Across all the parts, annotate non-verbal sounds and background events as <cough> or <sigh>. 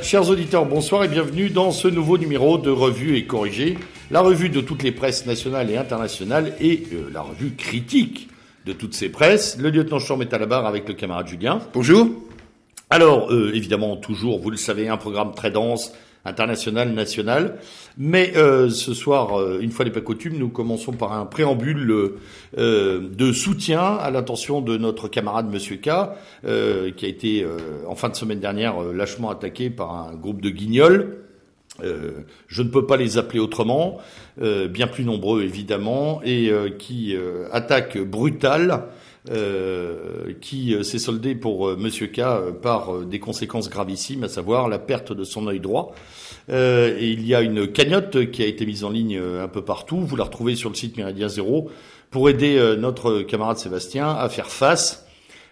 Chers, auditeurs, bonsoir et bienvenue dans ce nouveau numéro de Revue et Corrigé, la revue de toutes les presses nationales et internationales et euh, la revue critique de toutes ces presses. Le lieutenant Chorm est à la barre avec le camarade Julien. Bonjour. Alors, euh, évidemment, toujours, vous le savez, un programme très dense, international, national. Mais euh, ce soir, euh, une fois les pas coutumes, nous commençons par un préambule euh, de soutien à l'intention de notre camarade Monsieur K, qui a été en fin de semaine dernière lâchement attaqué par un groupe de guignols. je ne peux pas les appeler autrement, bien plus nombreux évidemment, et qui attaque brutale euh, qui s'est soldé pour euh, Monsieur K par des conséquences gravissimes, à savoir la perte de son œil droit euh, et il y a une cagnotte qui a été mise en ligne euh, un peu partout. Vous la retrouvez sur le site Méridien Zéro pour aider euh, notre camarade Sébastien à faire face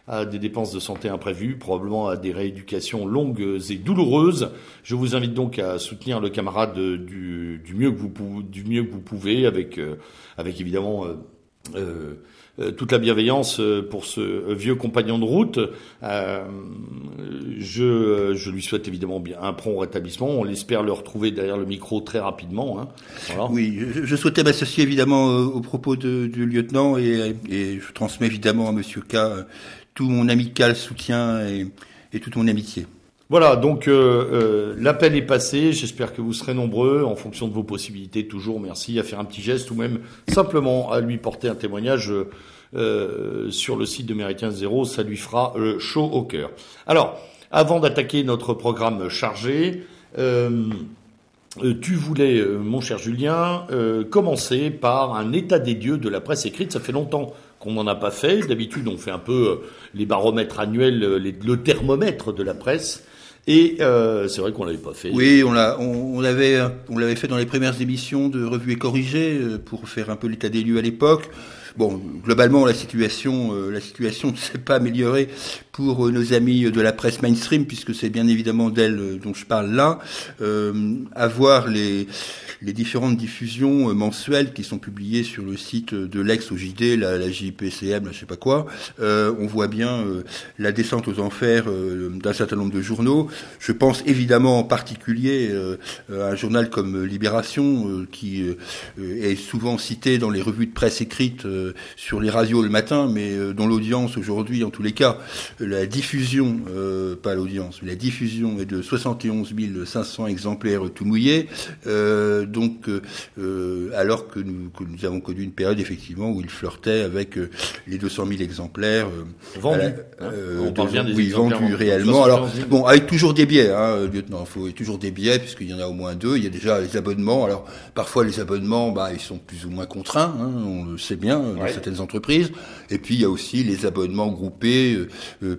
à des dépenses de santé imprévues, probablement à des rééducations longues et douloureuses. Je vous invite donc à soutenir le camarade du, mieux que vous du mieux que vous pouvez, avec avec évidemment euh, euh, toute la bienveillance euh, pour ce vieux compagnon de route. Euh, je, je, lui souhaite évidemment bien un prompt rétablissement. On l'espère le retrouver derrière le micro très rapidement. Hein. Voilà. Oui, je, je souhaitais m'associer évidemment aux propos de, du lieutenant et, et, je transmets évidemment à Monsieur K tout mon amical soutien et, et toute mon amitié. Voilà, donc euh, euh, l'appel est passé. J'espère que vous serez nombreux, en fonction de vos possibilités, toujours merci à faire un petit geste ou même simplement à lui porter un témoignage euh, sur le site de Méritien Zéro. Ça lui fera chaud au cœur. Alors, avant d'attaquer notre programme chargé, tu voulais, mon cher Julien, commencer par un état des dieux de la presse écrite. Ça fait longtemps qu'on n'en a pas fait. D'habitude, on fait un peu les baromètres annuels, le thermomètre de la presse. Et euh, c'est vrai qu'on l'avait pas fait. Oui, on l'a, on, l'avait, on l'avait fait dans les premières émissions de Revue et Corrigé euh, pour faire un peu l'état des lieux à l'époque. Bon, globalement, la situation, euh, la situation ne s'est pas améliorée pour euh, nos amis de la presse mainstream, puisque c'est bien évidemment d'elle dont je parle là. Euh, avoir les les différentes diffusions euh, mensuelles qui sont publiées sur le site de l'ex OJD, la, la JPCM, la je sais pas quoi, euh, on voit bien euh, la descente aux enfers euh, d'un certain nombre de journaux. Je pense évidemment en particulier à un journal comme Libération, qui est souvent cité dans les revues de presse écrites sur les radios le matin, mais dont l'audience aujourd'hui, en tous les cas, la diffusion, pas l'audience, mais la diffusion est de 71 500 exemplaires tout mouillés. Euh, donc, euh, euh, alors que nous, que nous, avons connu une période effectivement où il flirtait avec euh, les 200 000 exemplaires vendus. Hein On bien des oui, vendus réellement. Alors, bon, avec toujours des biais, hein, lieutenant. Il faut toujours des biais puisqu'il y en a au moins deux. Il y a déjà les abonnements. Alors, parfois les abonnements, bah, ils sont plus ou moins contraints. Hein, on le sait bien dans certaines entreprises. Et puis il y a aussi les abonnements groupés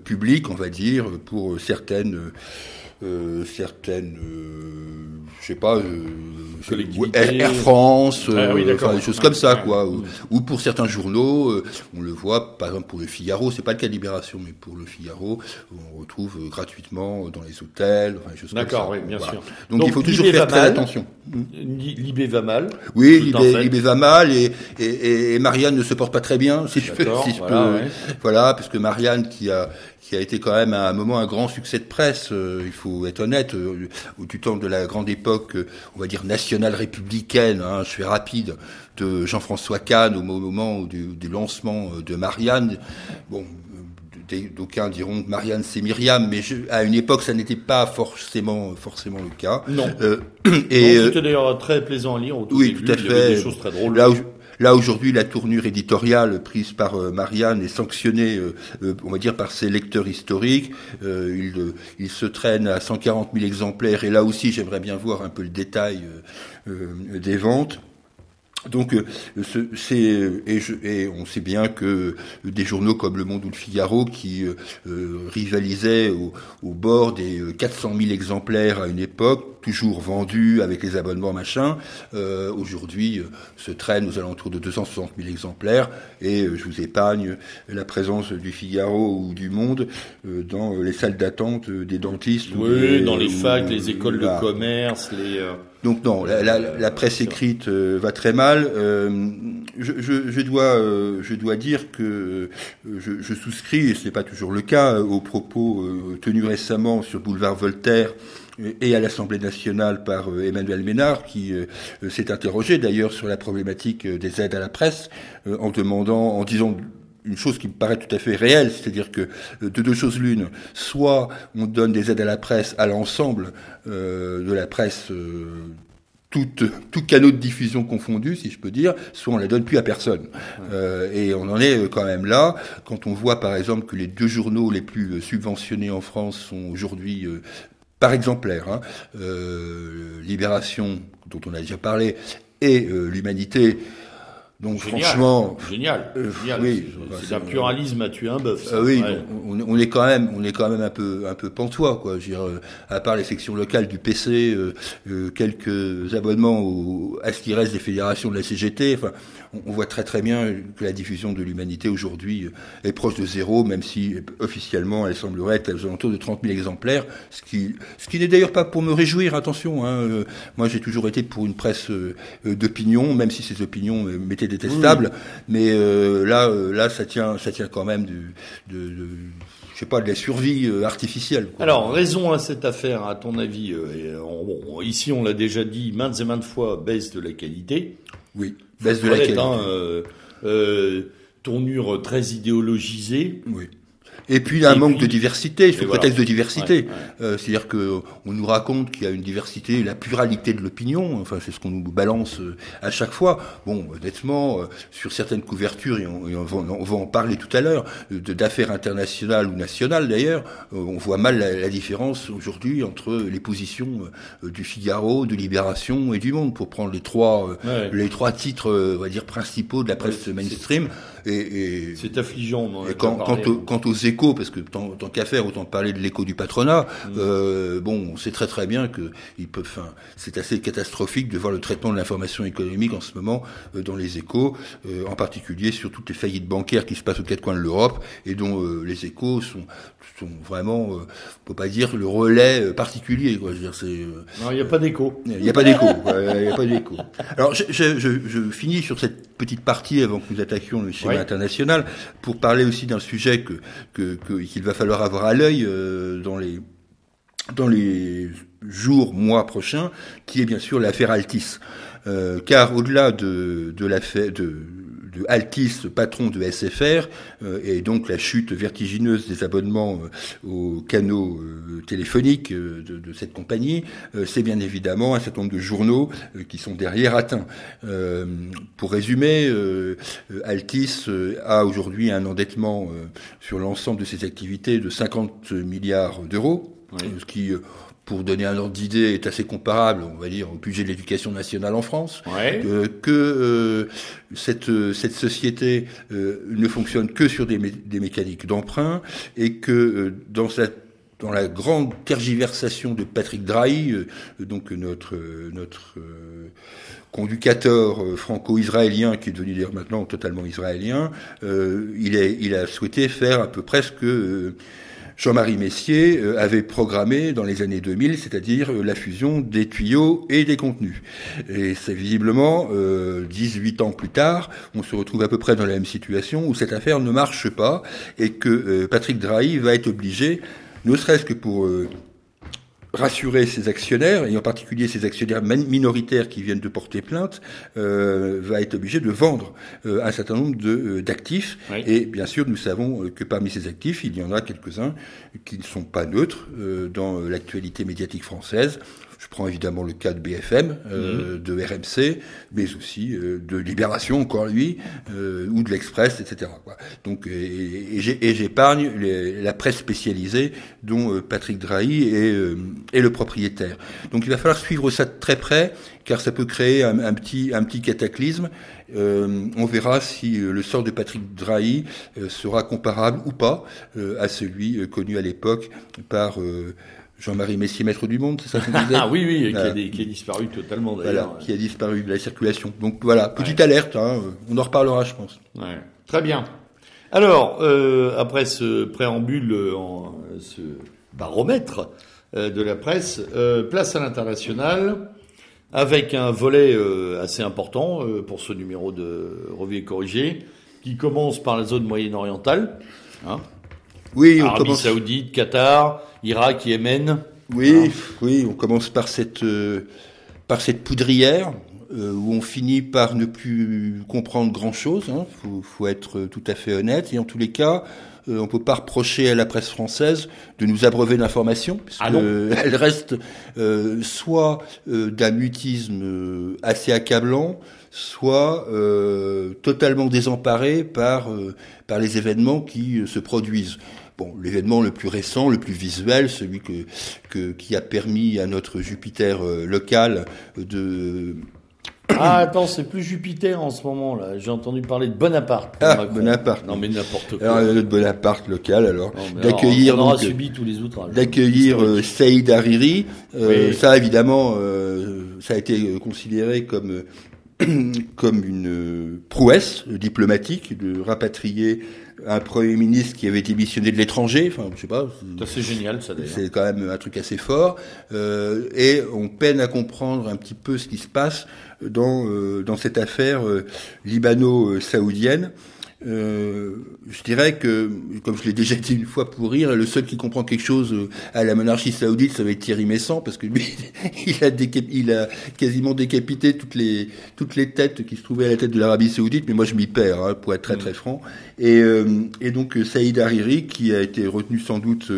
publics, on va dire, pour certaines euh, certaines, euh, je sais pas, euh, Air, France, ah des choses comme ça, quoi. Ou, pour certains journaux, on le voit, par exemple pour le Figaro, c'est pas le cas de Libération, mais pour le Figaro, on retrouve gratuitement dans les hôtels, enfin, des choses comme ça. D'accord, oui, bien sûr. Donc, il faut toujours faire très attention. Libé va mal. Oui, Libé, va mal et, et, et, Marianne ne se porte pas très bien, si je peux, si je voilà, peux. Voilà, parce que Marianne qui a qui a été quand même à un moment un grand succès de presse, euh, il faut être honnête, euh, du temps de la grande époque, euh, on va dire nationale républicaine, hein, je suis rapide, de Jean-François Kahn au moment du, du, lancement de Marianne. Bon, d'aucuns diront que Marianne c'est Myriam, mais à une époque ça n'était pas forcément forcément le cas. Non. Euh, <clears throat> et c'était d'ailleurs très plaisant à lire. Au tout oui, tout à fait. des choses très drôles. Là Là aujourd'hui, la tournure éditoriale prise par euh, Marianne est sanctionnée, euh, euh, on va dire, par ses lecteurs historiques. il, il, se traîne à 140 000 exemplaires, et là aussi, j'aimerais bien voir un peu le détail des ventes. Donc, c'est et, et, on sait bien que des journaux comme Le Monde ou Le Figaro, qui rivalisaient au, au, bord des 400 000 exemplaires à une époque, toujours vendu avec les abonnements machin, euh, aujourd'hui euh, se traîne aux alentours de 260 000 exemplaires et euh, je vous épargne la présence du Figaro ou du Monde dans les salles d'attente des dentistes. Oui, dans les facs, les écoles de commerce, les... Donc non, la, la, la presse écrite va très mal. Je, je, je, dois, je dois dire que je, je souscris, et ce n'est pas toujours le cas, aux propos tenus récemment sur Boulevard Voltaire et à l'Assemblée nationale par Emmanuel Ménard, qui s'est interrogé d'ailleurs sur la problématique des aides à la presse, en demandant, en disant une chose qui me paraît tout à fait réelle, c'est-à-dire que de deux choses l'une, soit on donne des aides à la presse à l'ensemble de la presse tout, tout canot de diffusion confondu, si je peux dire, soit on la donne plus à personne. Euh, et on en est euh, quand même là, quand on voit par exemple que les deux journaux les plus euh, subventionnés en France sont aujourd'hui par exemplaire, hein, Libération, dont on a déjà parlé, et l'Humanité, donc franchement, génial, euh, oui, c'est un pluralisme à tuer un bœuf. Euh, oui, on, est quand même, on est quand même un peu, un peu pantois, quoi. Je veux dire, euh, à part les sections locales du PC, quelques abonnements au, à ce qui reste des fédérations de la CGT. Enfin, on, voit très très bien que la diffusion de l'humanité aujourd'hui est proche de zéro, même si officiellement elle semblerait être aux alentours de 30 000 exemplaires, ce qui, ce qui n'est d'ailleurs pas pour me réjouir. Attention, hein, moi j'ai toujours été pour une presse d'opinion, même si ces opinions mettaient détestable. Mais euh, là, euh, là, ça tient, ça tient quand même du, de, de je sais pas, de la survie euh, artificielle. Alors, raison à cette affaire, à ton avis Ici, on l'a déjà dit maintes et maintes fois, baisse de la qualité. Oui, baisse de la qualité. Hein, tournure très idéologisée. Oui. Et puis un manque de diversité, sous prétexte de diversité. Euh, c'est-à-dire que on nous raconte qu'il y a une diversité, la pluralité de l'opinion. Enfin, c'est ce qu'on nous balance euh, à chaque fois. Bon, honnêtement, euh, sur certaines couvertures, et on, va, en parler tout à l'heure, d'affaires internationales ou nationales d'ailleurs, on voit mal la, différence aujourd'hui entre les positions du Figaro, de Libération et du Monde, pour prendre les trois, les trois titres, on va dire principaux de la presse mainstream. Et, c'est affligeant. et quant, quant, aux échos, parce que tant, tant qu'à faire, autant parler de l'écho du patronat. Mm. Euh, bon, on sait très très bien que il peut, enfin, c'est assez catastrophique de voir le traitement de l'information économique en ce moment euh, dans les échos, euh, en particulier sur toutes les faillites bancaires qui se passent aux quatre coins de l'Europe et dont euh, les échos sont, sont vraiment, on peut pas dire le relais particulier. Quoi. Je veux dire, c'est. non, il n'y a pas d'écho. Il n'y a pas d'écho. Il n'y a pas d'écho. <laughs> Alors, je, je, je, je, finis sur cette petite partie avant que nous attaquions le schéma international pour parler aussi d'un sujet que qu'il va falloir avoir à l'œil euh, dans les dans les jours, mois prochains, qui est bien sûr l'affaire Altis. Euh, car au-delà de, de l'affaire de de Altis, patron de SFR, euh, et donc la chute vertigineuse des abonnements euh, aux canaux euh, téléphoniques de, de, cette compagnie, c'est bien évidemment un certain nombre de journaux qui sont derrière atteints. pour résumer, Altis a aujourd'hui un endettement sur l'ensemble de ses activités de 50 milliards d'euros, ce qui pour donner un ordre d'idée, est assez comparable, on va dire, au budget de l'éducation nationale en France, que euh, cette, cette société euh, ne fonctionne que sur des, des mécaniques d'emprunt et que euh, dans la grande tergiversation de Patrick Drahi, donc notre notre conducateur franco-israélien qui est devenu d'ailleurs maintenant totalement israélien, il, est, il a souhaité faire à peu près ce que Jean-Marie Messier euh, avait programmé dans les années 2000, c'est-à-dire euh, la fusion des tuyaux et des contenus. Et c'est visiblement, 18 euh, ans plus tard, on se retrouve à peu près dans la même situation où cette affaire ne marche pas et que Patrick Drahi va être obligé, ne serait-ce que pour rassurer ses actionnaires, et en particulier ses actionnaires minoritaires qui viennent de porter plainte, euh, va être obligé de vendre euh, un certain nombre de euh, d'actifs. Et bien sûr, nous savons que parmi ces actifs, il y en a quelques-uns qui ne sont pas neutres dans l'actualité médiatique française. Je prends évidemment le cas de BFM, euh, mhm. de RMC, mais aussi euh, de Libération, encore lui, euh, ou de l'Express, etc. Quoi. Donc, et, et j'épargne la presse spécialisée dont Patrick Drahi est, est, le propriétaire. Donc, il va falloir suivre ça de très près, car ça peut créer un, un petit, un petit cataclysme. on verra si le sort de Patrick Drahi sera comparable ou pas à celui connu à l'époque par Jean-Marie Messier, maître du monde, c'est ça que vous <laughs> Ah oui, oui, qui, a, qui, a, disparu totalement d'ailleurs. Voilà, qui a disparu de la circulation. Donc voilà, petite alerte, hein, on en reparlera, je pense. Ouais. Très bien. Alors, euh, après ce préambule, en, ce baromètre euh, de la presse, euh, place à l'international, avec un volet euh, assez important euh, pour ce numéro de Revue et Corrigé, qui commence par la zone moyenne-orientale. Hein, oui, on Arabie Saoudite, Qatar, Irak, Yémen. Oui, oui, on commence par cette, par cette poudrière où on finit par ne plus comprendre grand-chose. Il hein. faut, faut, être tout à fait honnête. Et en tous les cas, euh, on peut pas reprocher à la presse française de nous abreuver d'informations, puisque ah <laughs> elle reste euh, soit euh, d'un mutisme assez accablant, soit totalement désemparée par par les événements qui se produisent. Bon, l'événement le plus récent, le plus visuel, celui que, que qui a permis à notre Jupiter local de <coughs> ah, attends, c'est plus Jupiter en ce moment, là. J'ai entendu parler de Bonaparte. Ah, Bonaparte. Non, mais n'importe quoi. Alors, Bonaparte local, alors. D'accueillir. On aura subi tous les outrages. D'accueillir euh, Saïd Hariri. Euh, Ça, évidemment, euh, ça a été considéré comme, <coughs> comme une prouesse diplomatique de rapatrier un Premier ministre qui avait démissionné de l'étranger, enfin je sais pas. C'est génial ça d'ailleurs. C'est quand même un truc assez fort. Euh, et on peine à comprendre un petit peu ce qui se passe dans, euh, dans cette affaire euh, libano-saoudienne. Euh, je dirais que, comme je l'ai déjà dit une fois pour rire, le seul qui comprend quelque chose euh, à la monarchie saoudite, ça va être Thierry Messant, parce que lui, <laughs> il a, il a quasiment décapité toutes les toutes les têtes qui se trouvaient à la tête de l'Arabie saoudite, mais moi je m'y perds, hein, pour être très très franc. Et, euh, et donc Saïd Hariri, qui a été retenu sans doute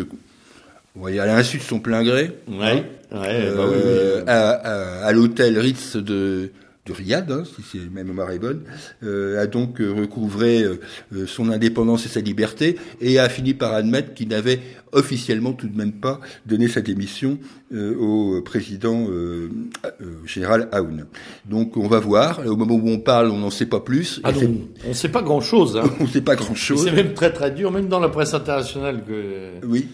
on va dire à l'insu de son plein gré, ouais, hein, ouais, bah oui, à, à, à l'hôtel Ritz de de Riyad, hein, si c'est même mémoire est bonne, euh, a donc euh, recouvré euh, son indépendance et sa liberté et a fini par admettre qu'il n'avait officiellement tout de même pas donné sa démission euh, au président euh, euh, général Aoun. Donc on va voir. Au moment où on parle, on n'en sait pas plus. Ah on ne sait pas grand-chose. Hein. <laughs> on ne sait pas grand-chose. C'est même très très dur, même dans la presse internationale que, oui,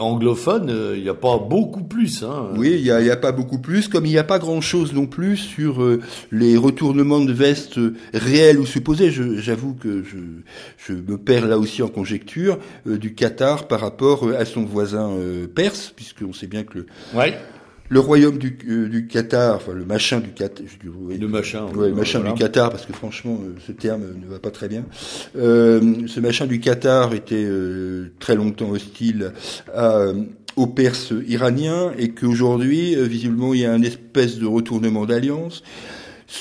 anglophone, il n'y a pas beaucoup plus. Hein. Oui, il n'y a, a, pas beaucoup plus, comme il n'y a pas grand-chose non plus sur les retournements de veste réels ou supposés. J'avoue que je, je, me perds là aussi en conjecture du Qatar par rapport à son voisin perse, puisqu'on sait bien que le, Ouais. Le royaume du, euh, du, Qatar, enfin le machin du Qatar, le machin, ouais, le machin du Qatar, parce que franchement, euh, ce terme ne va pas très bien. Euh, ce machin du Qatar était euh, très longtemps hostile à, aux Perses iraniens et qu'aujourd'hui, visiblement, il y a un espèce de retournement d'alliance.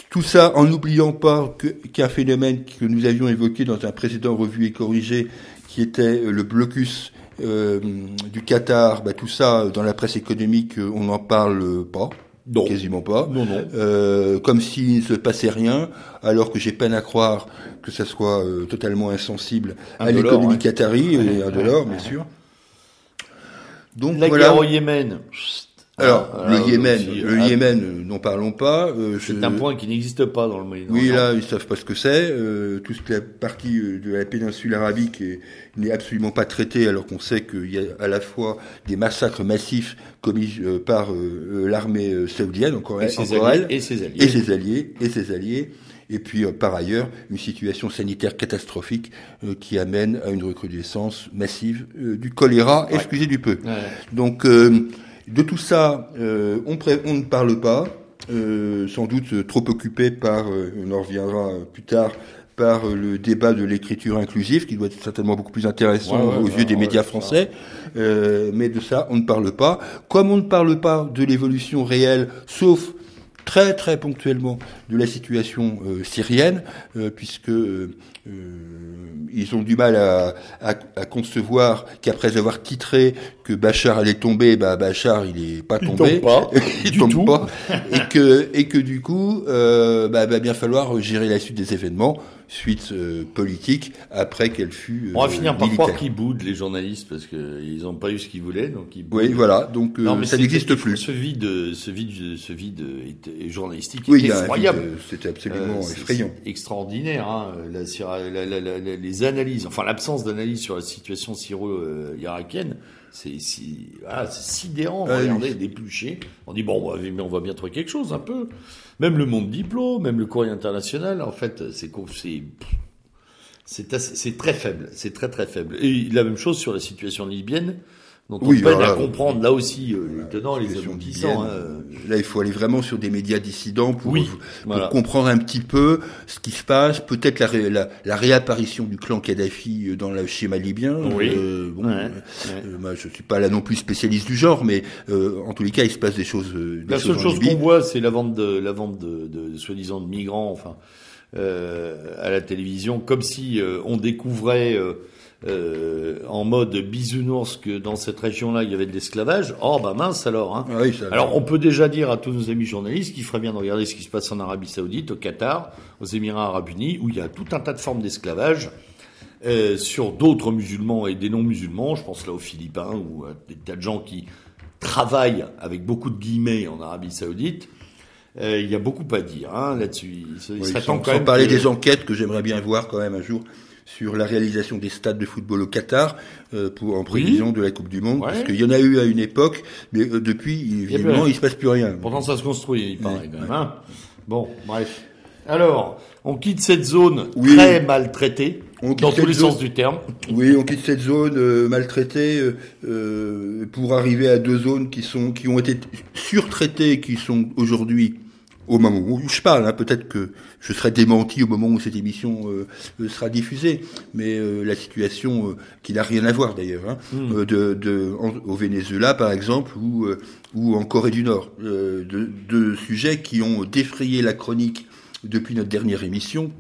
Tout ça en n'oubliant pas qu'un phénomène que nous avions évoqué dans un précédent revu et corrigé, qui était le blocus euh, du Qatar, bah, tout ça, dans la presse économique, euh, on n'en parle pas. Non. Quasiment pas. Non, non. Euh, comme s'il ne se passait rien, alors que j'ai peine à croire que ça soit euh, totalement insensible à l'économie qatari et un dollar, bien sûr. Donc la voilà. guerre au Yémen. Alors, ah, le Yémen, le ah, Yémen, euh, n'en parlons pas. Euh, c'est un point qui n'existe pas dans le Moyen-Orient. Oui, là, ils savent pas ce que c'est. Euh, toute la partie euh, de la péninsule arabique n'est absolument pas traitée, alors qu'on sait qu'il y a à la fois des massacres massifs commis par l'armée saoudienne, encore, et ses, alliés, et ses alliés, et ses alliés, et ses alliés. Et puis, par ailleurs, une situation sanitaire catastrophique qui amène à une recrudescence massive du choléra, excusez du peu. Ouais. Donc, de tout ça, euh, on, on, ne parle pas, euh, sans doute trop occupé par, euh, on en reviendra plus tard, par le débat de l'écriture inclusive, qui doit être certainement beaucoup plus intéressant aux yeux des médias français. mais de ça, on ne parle pas. Comme on ne parle pas de l'évolution réelle, sauf très très ponctuellement de la situation euh, syrienne, euh, puisque euh, ils ont du mal à, à, à concevoir qu'après avoir titré que Bachar allait tomber, bah Bachar il est pas tombé, <laughs> il tombe pas, il tombe pas, et que et que du coup, bah, va bien falloir gérer la suite des événements suite euh, politique après qu'elle fut. On va finir par croire qu'ils boudent les journalistes parce qu'ils n'ont pas eu ce qu'ils voulaient, donc ils. Oui, voilà. Donc non, mais ça n'existe plus. Ce vide, ce vide, ce vide journalistique oui, est effroyable. C'était absolument effrayant. Extraordinaire, hein, la, la, la, les analyses, enfin l'absence d'analyse sur la situation syro-irakienne c'est si, ah, sidérant. Ah, regardez, oui. On dit bon, on va, mais on va bien trouver quelque chose un peu. Même le monde diplôme, même le courrier international, en fait, c'est c'est très faible, c'est très très faible. Et la même chose sur la situation libyenne, dont on Oui, peine alors à là, comprendre là aussi euh, les tenants, les aboutissants. hein. Là, il faut aller vraiment sur des médias dissidents pour, Oui, pour voilà. comprendre un petit peu ce qui se passe, peut-être la, ré- la, la réapparition du clan Kadhafi euh, dans le schéma libyen. Oui. Euh, bon, Ouais, euh, ouais. euh, je suis pas là non plus spécialiste du genre, mais euh, en tous les cas, il se passe des choses. des La seule chose qu'on voit, c'est la vente de la vente de, de, de soi-disant de migrants, enfin, euh, à la télévision, comme si euh, on découvrait euh, euh, en mode bisounours que dans cette région-là il y avait de l'esclavage. Oh bah mince alors. Hein. Ah oui, ça- Alors on peut déjà dire à tous nos amis journalistes qu'il ferait bien de regarder ce qui se passe en Arabie Saoudite, au Qatar, aux Émirats Arabes Unis, où il y a tout un tas de formes d'esclavage. euh, sur d'autres musulmans et des non-musulmans, je pense là aux Philippins ou à des tas de gens qui travaillent avec beaucoup de guillemets en Arabie Saoudite. Euh, il y a beaucoup à dire hein, là-dessus. Il Oui, sans, parler que- des enquêtes que j'aimerais bien voir quand même un jour sur la réalisation des stades de football au Qatar euh, pour, en prévision de la Coupe du Monde, Ouais. parce qu'il y en a eu à une époque, mais euh, depuis, rien. il se passe plus rien. Pourtant, ça se construit, il paraît Ouais, quand même. Hein bon, bref. Alors, on quitte cette zone Oui. très maltraitée, On dans tous les zone. sens du terme. Oui, on quitte cette zone euh, maltraitée euh, euh, pour arriver à deux zones qui sont qui ont été surtraitées, qui sont aujourd'hui au moment où je parle. hein, Peut-être que je serai démenti au moment où cette émission euh, euh, sera diffusée, mais euh, la situation euh, qui n'a rien à voir d'ailleurs, hein, Hmm. euh, de, de, en- au Venezuela par exemple ou euh, ou en Corée du Nord, euh, de, de sujets qui ont défrayé la chronique depuis notre dernière émission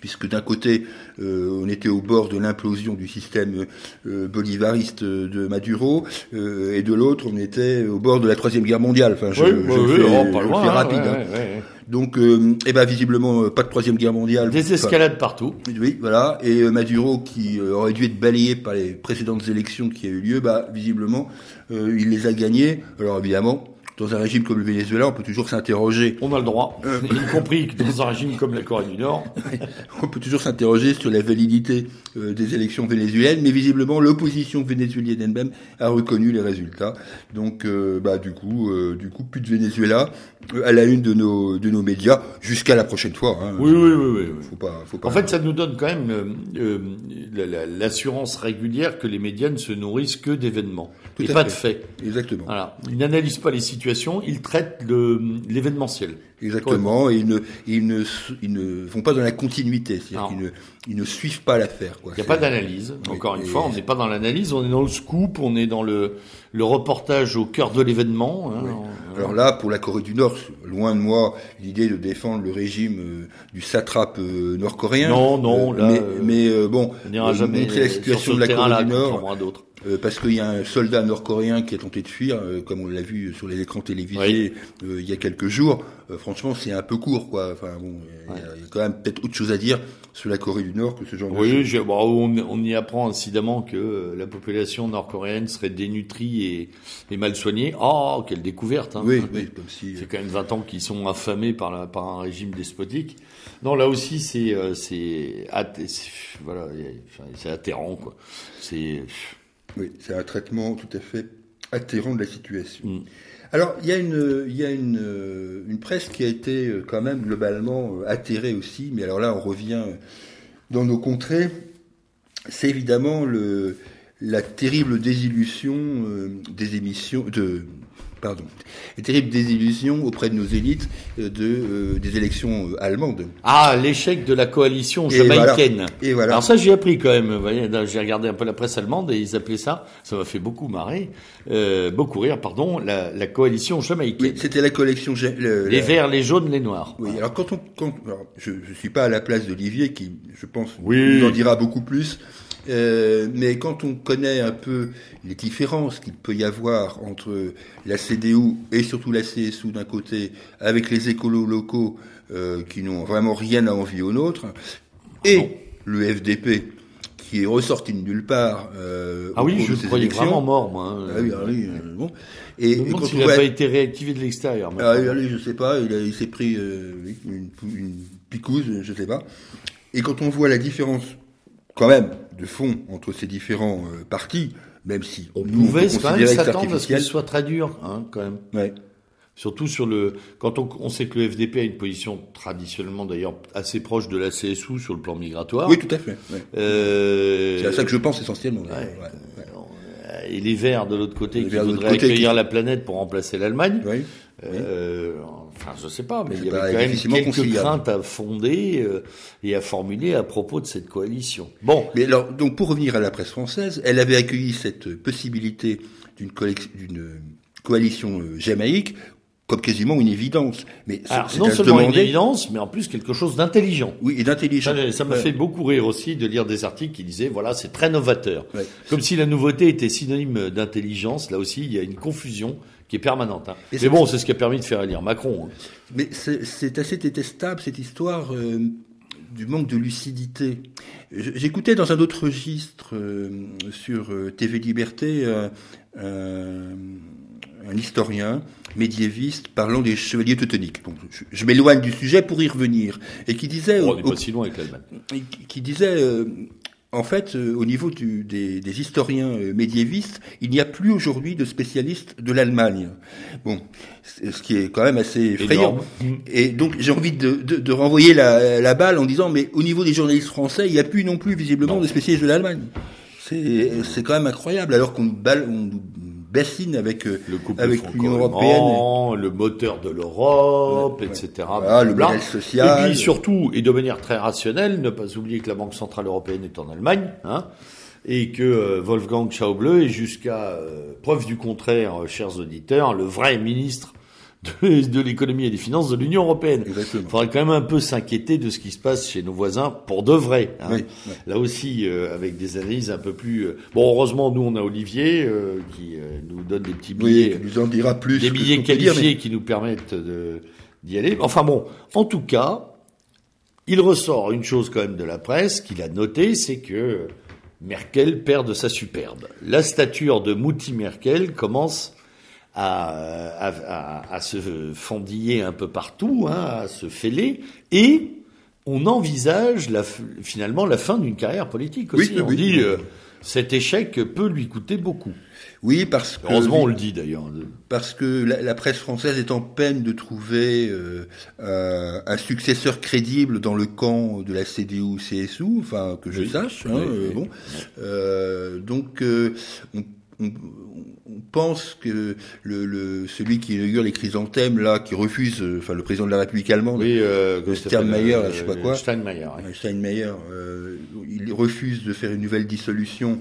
puisque d'un côté, euh, on était au bord de l'implosion du système euh, bolivariste de Maduro, euh, et de l'autre, on était au bord de la troisième guerre mondiale. Enfin, je, oui, je oui, fais, oh, pas rapide. hein. ouais, ouais. Donc, euh, eh ben, visiblement, euh, pas de troisième guerre mondiale. Des escalades partout. Oui, voilà. Et euh, Maduro, qui euh, aurait dû être balayé par les précédentes élections qui a eu lieu, bah, visiblement, euh, il les a gagnées. Alors, évidemment, dans un régime comme le Venezuela, on peut toujours s'interroger On a le droit, Euh. <laughs> y compris que dans un régime comme la Corée du Nord. <laughs> On peut toujours s'interroger sur la validité euh, des élections vénézuéliennes, mais visiblement l'opposition vénézuélienne elle-même a reconnu les résultats. Donc, euh, bah, du coup, du coup, plus de Venezuela à la une de nos de nos médias jusqu'à la prochaine fois. Hein. Oui, oui, oui, oui. oui. Faut pas, faut pas. En fait, ça nous donne quand même la- la- l'assurance régulière que les médias ne se nourrissent que d'événements Tout et à pas fait. de faits. exactement, Voilà. Ils n'analysent pas les situations, ils traitent le- l'événementiel. exactement. Et ils ne, ils ne, ils ne vont pas dans la continuité, c'est-à-dire qu'ils ne, ils ne suivent pas l'affaire. Il n'y a pas d'analyse. Encore une fois, on n'est pas dans l'analyse, on est dans le scoop, on est dans le, le reportage au cœur de l'événement. hein. Alors là, pour la Corée du Nord, loin de moi l'idée de défendre le régime euh, du satrape euh, nord-coréen. Non, non, Euh, là, mais, euh, mais, bon, on n'ira jamais montrer la situation de la Corée du Nord. Euh, parce qu'il y a un soldat nord-coréen qui a tenté de fuir, euh, comme on l'a vu sur les écrans télévisés Oui. euh, il y a quelques jours. Euh, franchement, c'est un peu court, quoi. Enfin bon, il y a- il y a quand même peut-être autre chose à dire sur la Corée du Nord que ce genre de Oui, choses. j'ai- bon, on, on y apprend incidemment que euh, la population nord-coréenne serait dénutrie et, et mal soignée. Oh, quelle découverte hein. Oui, oui, comme si. C'est quand même 20 ans qu'ils sont affamés par, la, par un régime despotique. Non, là aussi, c'est euh, c'est voilà, c'est atterrant quoi. C'est Oui, c'est un traitement tout à fait atterrant de la situation. Mm. Alors, il y a une, il y a une, une presse qui a été euh, quand même globalement euh, atterrée aussi, mais alors là, on revient dans nos contrées. C'est évidemment le, la terrible désillusion euh, des émissions de pardon, la terrible désillusion auprès de nos élites euh, de euh, des élections euh, allemandes. ah l'échec de la coalition Et jamaïcaine. Et voilà. Alors ça, j'ai appris quand même. J'ai regardé un peu la presse allemande et ils appelaient ça. Ça m'a fait beaucoup marrer, euh, beaucoup rire, pardon. La, la coalition jamaïcaine. Oui, c'était la le- les la- verts, les jaunes, les noirs. Oui, alors quand on, quand, alors, je ne suis pas à la place d'Olivier qui, je pense, Oui. nous en dira beaucoup plus. Euh, mais quand on connaît un peu les différences qu'il peut y avoir entre la CDU et surtout la CSU d'un côté, avec les écolos locaux euh, qui n'ont vraiment rien à envier aux nôtres, et le FDP qui est ressorti de nulle part. Euh, Ah oui, je croyais élections. vraiment mort, moi. hein. Ah oui, ah oui, euh, bon. Je Et, me et demande quand s'il voit- pas été réactivé de l'extérieur. ah, maintenant. allez, je sais pas, il, a- il s'est pris euh, oui, une, une picouse, je sais pas. Et quand on voit la différence, quand même, de fond entre ces différents euh, partis, même si On nous, pouvait quand même s'attendre à ce ce soit très dur, hein, quand même. Ouais. Surtout sur le quand on, on, sait que le FDP a une position traditionnellement d'ailleurs assez proche de la CSU sur le plan migratoire. Oui, tout à fait. Euh... C'est à ça que je pense essentiellement. Ouais, et les Verts de l'autre côté qui voudraient accueillir la planète pour remplacer l'Allemagne. Oui. Euh, enfin, je sais pas, mais il y avait quand même quelques craintes à fonder euh, et à formuler à propos de cette coalition. Bon. Mais alors, donc pour revenir à la presse française, elle avait accueilli cette possibilité d'une coalition euh, jamaïque comme quasiment une évidence. Mais Alors, non seulement une évidence, mais en plus quelque chose d'intelligent. Oui, et d'intelligent. Ça m'a fait beaucoup rire aussi de lire des articles qui disaient, voilà, c'est très novateur. Comme si la nouveauté était synonyme d'intelligence. Là aussi, il y a une confusion qui est permanente. Hein. Mais bon, c'est ce qui a permis de faire élire Macron. Hein. Mais c'est assez détestable cette histoire euh, du manque de lucidité. J'écoutais dans un autre registre euh, sur euh, TV Liberté un historien médiéviste parlant des chevaliers teutoniques. je, m'éloigne du sujet pour y revenir. Et qui disait... Oh, on n'est pas si loin avec l'Allemagne. Qui disait... Euh, en fait, euh, au niveau du, des, des, historiens euh, médiévistes, il n'y a plus aujourd'hui de spécialistes de l'Allemagne. Bon, ce qui est quand même assez effrayant. Et donc, j'ai envie de, de, de renvoyer la, la, balle en disant, mais au niveau des journalistes français, il n'y a plus non plus visiblement de spécialistes de l'Allemagne. C'est quand même incroyable, alors qu'on bassine avec euh, le avec l'Union européenne, le moteur de l'Europe, etc. le modèle social. Et puis surtout, et de manière très rationnelle, ne pas oublier que la Banque centrale européenne est en Allemagne, hein, et que euh, Wolfgang Schauble est jusqu'à euh, preuve du contraire, chers auditeurs, le vrai ministre de, l'économie et des finances de l'Union européenne. Il faudrait quand même un peu s'inquiéter de ce qui se passe chez nos voisins pour de vrai. Hein. Là aussi, euh, avec des analyses un peu plus. Euh, bon, heureusement, nous on a Olivier euh, qui nous donne des petits billets. Oui, nous en dira plus. Des billets qualifiés qui nous permettent d'y aller. Enfin bon, en tout cas, il ressort une chose quand même de la presse qu'il a noté, c'est que Merkel perd de sa superbe. La stature de Mouti Merkel commence à, à, à, se fendiller un peu partout, hein, à se fêler, et on envisage la, finalement la fin d'une carrière politique aussi. on dit euh, cet échec peut lui coûter beaucoup. Oui, parce que heureusement on le dit d'ailleurs. Parce que la, la, presse française est en peine de trouver euh, un successeur crédible dans le camp de la CDU-CSU, enfin que je sache. Hein, euh, bon, euh, donc on on, pense que le, le, celui qui inaugure les chrysanthèmes là, qui refuse, euh, enfin le président de la République allemande, oui, euh, Steinmeier, je sais pas quoi, Steinmeier, Steinmeier, euh, il refuse de faire une nouvelle dissolution.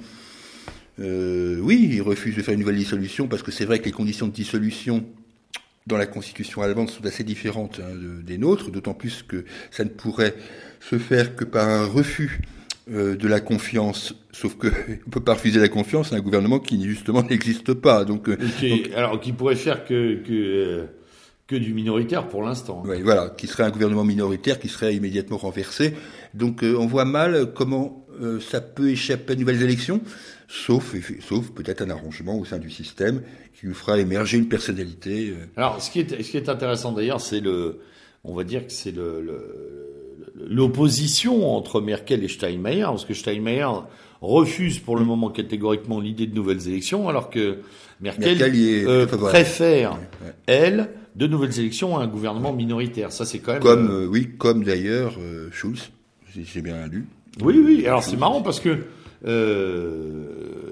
Euh, oui, il refuse de faire une nouvelle dissolution parce que c'est vrai que les conditions de dissolution dans la constitution allemande sont assez différentes hein, des nôtres, d'autant plus que ça ne pourrait se faire que par un refus euh, de la confiance, sauf que <laughs> on peut pas refuser la confiance à un gouvernement qui justement <laughs> n'existe pas. Donc, euh, alors qui pourrait faire que que, euh, que du minoritaire pour l'instant. Oui, voilà, qui serait un gouvernement minoritaire qui serait immédiatement renversé. Donc on voit mal comment ça peut échapper à de nouvelles élections, sauf sauf peut-être un arrangement au sein du système qui nous fera émerger une personnalité. Alors ce qui est ce qui est intéressant d'ailleurs, c'est le on va dire que c'est le, le l'opposition entre Merkel et Steinmeier, parce que Steinmeier refuse pour le moment catégoriquement l'idée de nouvelles élections, alors que Merkel, euh, préfère, elle, de nouvelles élections à un gouvernement minoritaire. Ça, c'est quand même... Comme, euh, oui, comme d'ailleurs euh, Schulz, si j'ai bien lu. Oui, oui, alors c'est marrant parce que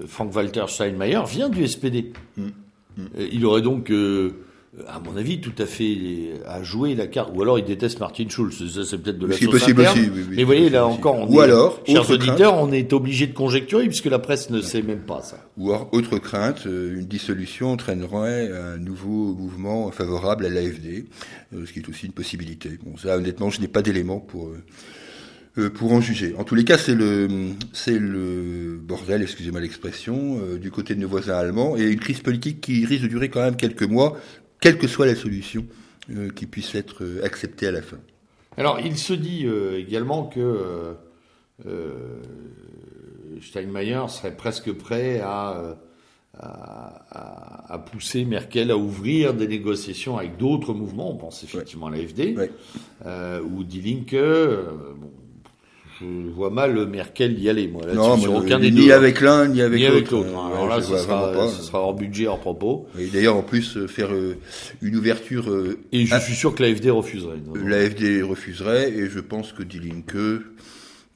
Frank-Walter Steinmeier vient du SPD. Mm. Mm. Il aurait donc à mon avis, tout à fait à jouer la carte. Ou alors il déteste Martin Schulz. Ça, c'est peut-être de la chose possible aussi, oui, oui, Mais vous voyez, là encore, on ou alors, chers auditeurs, on est obligé de conjecturer puisque la presse ne sait même pas ça. Ou alors, autre crainte, euh, une dissolution entraînerait un nouveau mouvement favorable à l'AFD, euh, ce qui est aussi une possibilité. Bon, ça, honnêtement, je n'ai pas d'éléments pour euh, pour en juger. En tous les cas, c'est le c'est le bordel, excusez-moi l'expression, du côté de nos voisins allemands et une crise politique qui risque de durer quand même quelques mois quelle que soit la solution euh, qui puisse être euh, acceptée à la fin. Alors, il se dit euh, également que Steinmeier serait presque prêt à, à, pousser Merkel à ouvrir des négociations avec d'autres mouvements. On pense effectivement à l'AFD ou Die Linke. Je vois mal Merkel y aller, moi. Non, sur aucun ni des deux. hein. avec l'un, ni avec Ni l'autre. l'autre. Euh, Alors là, ce sera, pas. ce sera hors budget, hors propos. Et d'ailleurs, en plus, euh, faire euh, une ouverture, euh, Et je suis sûr que l'AFD refuserait. L'AFD refuserait, et je pense que Die Linke,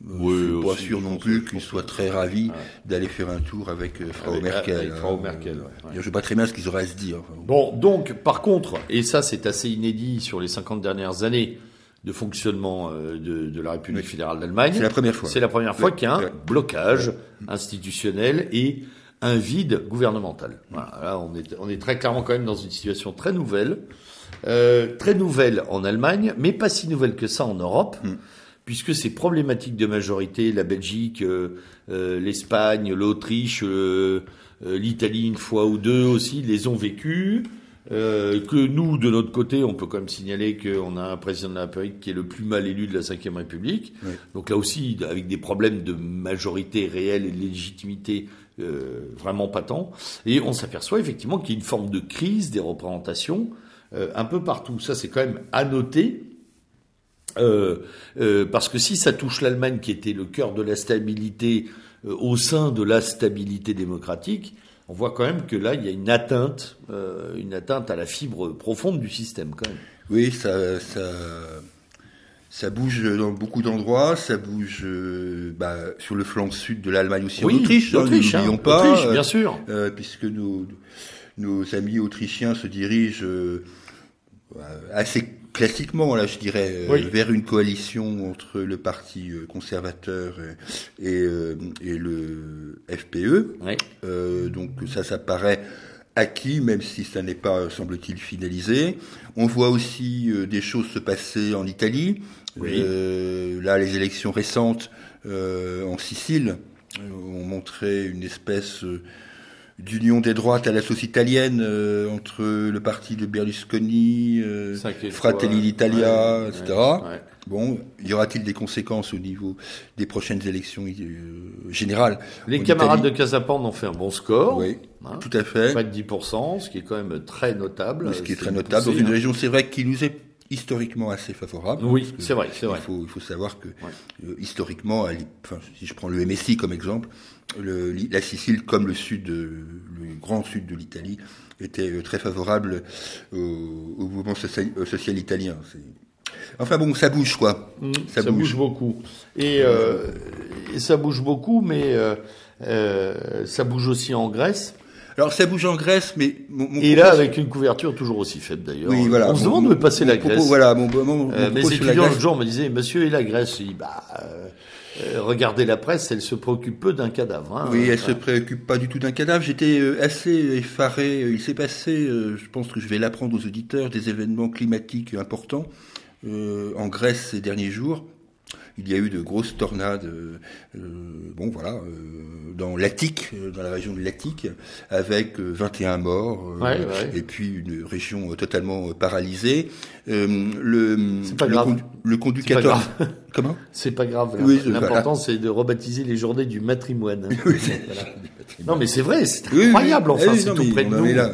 Oui, je suis pas sûr non plus qu'il soit très ravi d'aller faire un tour avec euh, Frau Avec- Merkel. avec Frau hein. Merkel, ouais, ouais. Je sais pas très bien ce qu'ils auraient à se dire. enfin, Bon, donc, par contre, et ça c'est assez inédit sur les 50 dernières années de fonctionnement euh, de, de la République Oui. fédérale d'Allemagne, C'est la première fois. c'est la première fois qu'il y a un blocage institutionnel et un vide gouvernemental. Voilà, là, on est, on est très clairement quand même dans une situation très nouvelle, euh, très nouvelle en Allemagne, mais pas si nouvelle que ça en Europe, Mm. puisque ces problématiques de majorité, la Belgique, euh, euh, l'Espagne, l'Autriche, euh, l'Italie une fois ou deux aussi les ont vécues. Euh, que nous, de notre côté, on peut quand même signaler qu'on a un président de la République qui est le plus mal élu de la Ve République. Oui. Donc là aussi, avec des problèmes de majorité réelle et de légitimité euh, vraiment patents. Et on s'aperçoit effectivement qu'il y a une forme de crise des représentations euh, un peu partout. Ça, c'est quand même à noter. Euh, euh, parce que si ça touche l'Allemagne, qui était le cœur de la stabilité euh, au sein de la stabilité démocratique, on voit quand même que là, il y a une atteinte, euh, une atteinte à la fibre profonde du système, quand même. Oui, ça, ça, ça bouge dans beaucoup d'endroits. Ça bouge euh, bah, sur le flanc sud de l'Allemagne aussi, en Autriche. hein, hein, l'oublions pas. bien sûr. euh, puisque nos, nos amis autrichiens se dirigent assez classiquement, là, je dirais, euh, Oui. vers une coalition entre le parti euh, conservateur et, et, euh, et le FPE. Ouais. Euh, donc ça, ça paraît acquis, même si ça n'est pas, semble-t-il, finalisé. On voit aussi euh, des choses se passer en Italie. Oui. Euh, là, les élections récentes euh, en Sicile ont montré une espèce euh, d'union des droites à la sauce italienne euh, entre le parti de Berlusconi, euh, Fratelli d'Italia, ouais, etc. ouais, ouais. Bon, y aura-t-il des conséquences au niveau des prochaines élections euh, générales Les camarades Italie de Casapande ont fait un bon score. Oui, hein, tout à fait. près de 10%, ce qui est quand même très notable. Ce qui est très notable dans une hein. région, c'est vrai, qui nous est historiquement assez favorable. Oui, c'est vrai, c'est vrai. Il faut, il faut savoir que euh, historiquement, l'I- enfin, si je prends le MSI comme exemple, le- la Sicile, comme le sud, de- le grand sud de l'Italie, était euh, très favorable au, au mouvement social, euh, social italien. Enfin bon, ça bouge quoi. Mm, Ça ça, bouge. bouge. beaucoup. Et, euh, et ça bouge beaucoup, mais euh, euh, ça bouge aussi en Grèce. Alors ça bouge en Grèce, mais mon, mon Et là, propos- avec une couverture toujours aussi faible d'ailleurs. oui, voilà. On se demande où est passée la propos, Grèce. Voilà, mon, mon, Euh, mes étudiants l'autre jour me disaient, monsieur, et la Grèce? Je dis, bah, euh, regardez la presse, elle se préoccupe peu d'un cadavre. hein. Oui, elle Enfin, se préoccupe pas du tout d'un cadavre. J'étais euh, assez effaré. Il s'est passé, euh, je pense que je vais l'apprendre aux auditeurs, des événements climatiques importants euh, en Grèce ces derniers jours. Il y a eu de grosses tornades, euh, euh, bon voilà, euh, dans l'Attique, dans la région de l'Attique, avec euh, 21 morts, Ouais, ouais. et puis une région totalement paralysée. Euh, le, pas le, le conducteur, <laughs> comment? C'est pas grave. Oui, L'important, c'est de rebaptiser les journées du matrimoine. <laughs> Oui, Non, mais c'est vrai, c'est incroyable. oui. Enfin, oui, c'est tout près de nous. là.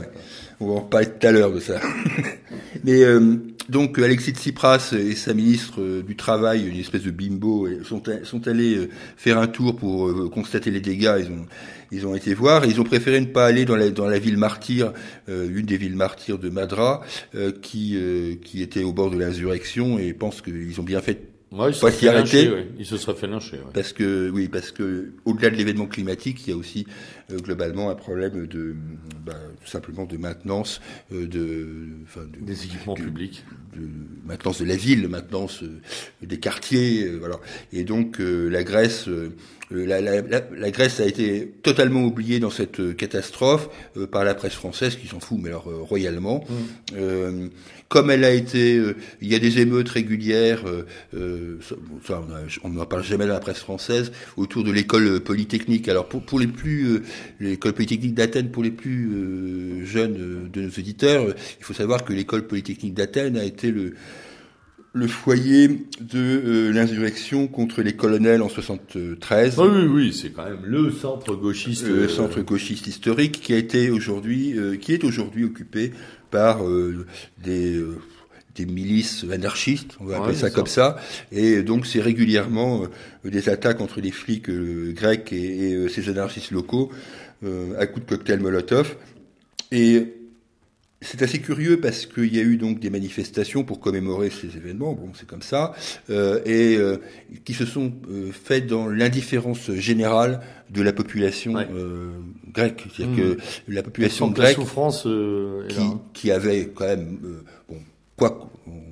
On va en parler tout à l'heure de ça. <laughs> mais euh, donc Alexis Tsipras et sa ministre euh, du Travail, une espèce de bimbo, euh, sont, sont allés faire un tour pour constater les dégâts. Ils ont, ils ont été voir ils ont préféré ne pas aller dans la, dans la ville martyre, une des villes martyrs de Madra, euh, qui, qui était au bord de l'insurrection et pensent qu'ils ont bien fait Ouais, ils se Pas seraient s'y fait arrêter. lyncher, ouais. Ils se seraient fait lyncher. ouais. parce que oui, parce que au-delà de l'événement climatique, il y a aussi euh, globalement un problème de bah, tout simplement de maintenance euh, de, de, Des équipements de- publics. de maintenance de la ville, maintenance euh, des quartiers, euh, voilà. Et donc euh, la Grèce, euh, la, la, la, la Grèce a été totalement oubliée dans cette euh, catastrophe euh, par la presse française qui s'en fout, mais alors euh, royalement. Euh, comme elle a été, euh, il y a des émeutes régulières, euh, euh, ça, on n'en parle jamais dans la presse française, autour de l'école euh, polytechnique. Alors pour, pour les plus, euh, l'école polytechnique d'Athènes, pour les plus euh, jeunes euh, de nos auditeurs, euh, il faut savoir que l'école polytechnique d'Athènes a été le le foyer de euh, l'insurrection contre les colonels en 73. Ah oui, oui, c'est quand même le centre gauchiste. Le euh, centre gauchiste historique qui a été aujourd'hui, euh, qui est aujourd'hui occupé par euh, des, euh, des milices anarchistes, on va appeler ça comme ça. Et donc c'est régulièrement des attaques entre les flics grecs et, et ces anarchistes locaux à coups de cocktail Molotov. Et c'est assez curieux parce qu'il y a eu donc des manifestations pour commémorer ces événements, bon c'est comme ça, euh, et euh, qui se sont euh, faites dans l'indifférence générale de la population euh, grecque, c'est-à-dire que mmh. la population grecque, la souffrance, qui, qui, avait quand même, bon, quoi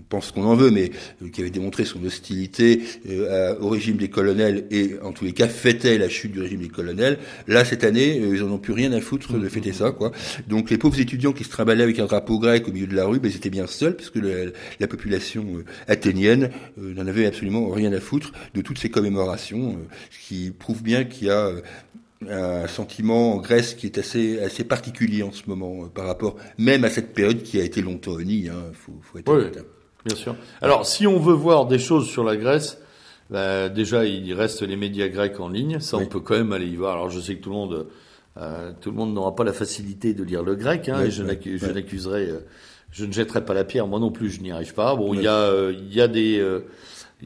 pense qu'on en veut, mais euh, qui avait démontré son hostilité euh, au régime des colonels et en tous les cas fêtait la chute du régime des colonels. Là, cette année, euh, ils en ont plus rien à foutre de fêter ça, quoi. Donc les pauvres étudiants qui se trimbalaient avec un drapeau grec au milieu de la rue, ben, ils étaient bien seuls, parce que la, population athénienne n'en avait absolument rien à foutre de toutes ces commémorations, ce qui prouve bien qu'il y a un sentiment en Grèce qui est assez assez particulier en ce moment par rapport même à cette période qui a été longtemps unie. Hein, faut, faut être oui. Bien sûr. Alors, si on veut voir des choses sur la Grèce, bah, déjà, il reste les médias grecs en ligne. Ça, on peut quand même aller y voir. Alors, je sais que tout le monde, euh, tout le monde n'aura pas la facilité de lire le grec. Hein, et je n'accuserai, euh, je ne jetterai pas la pierre. Moi non plus, je n'y arrive pas. Bon, il y a, euh, il y a des,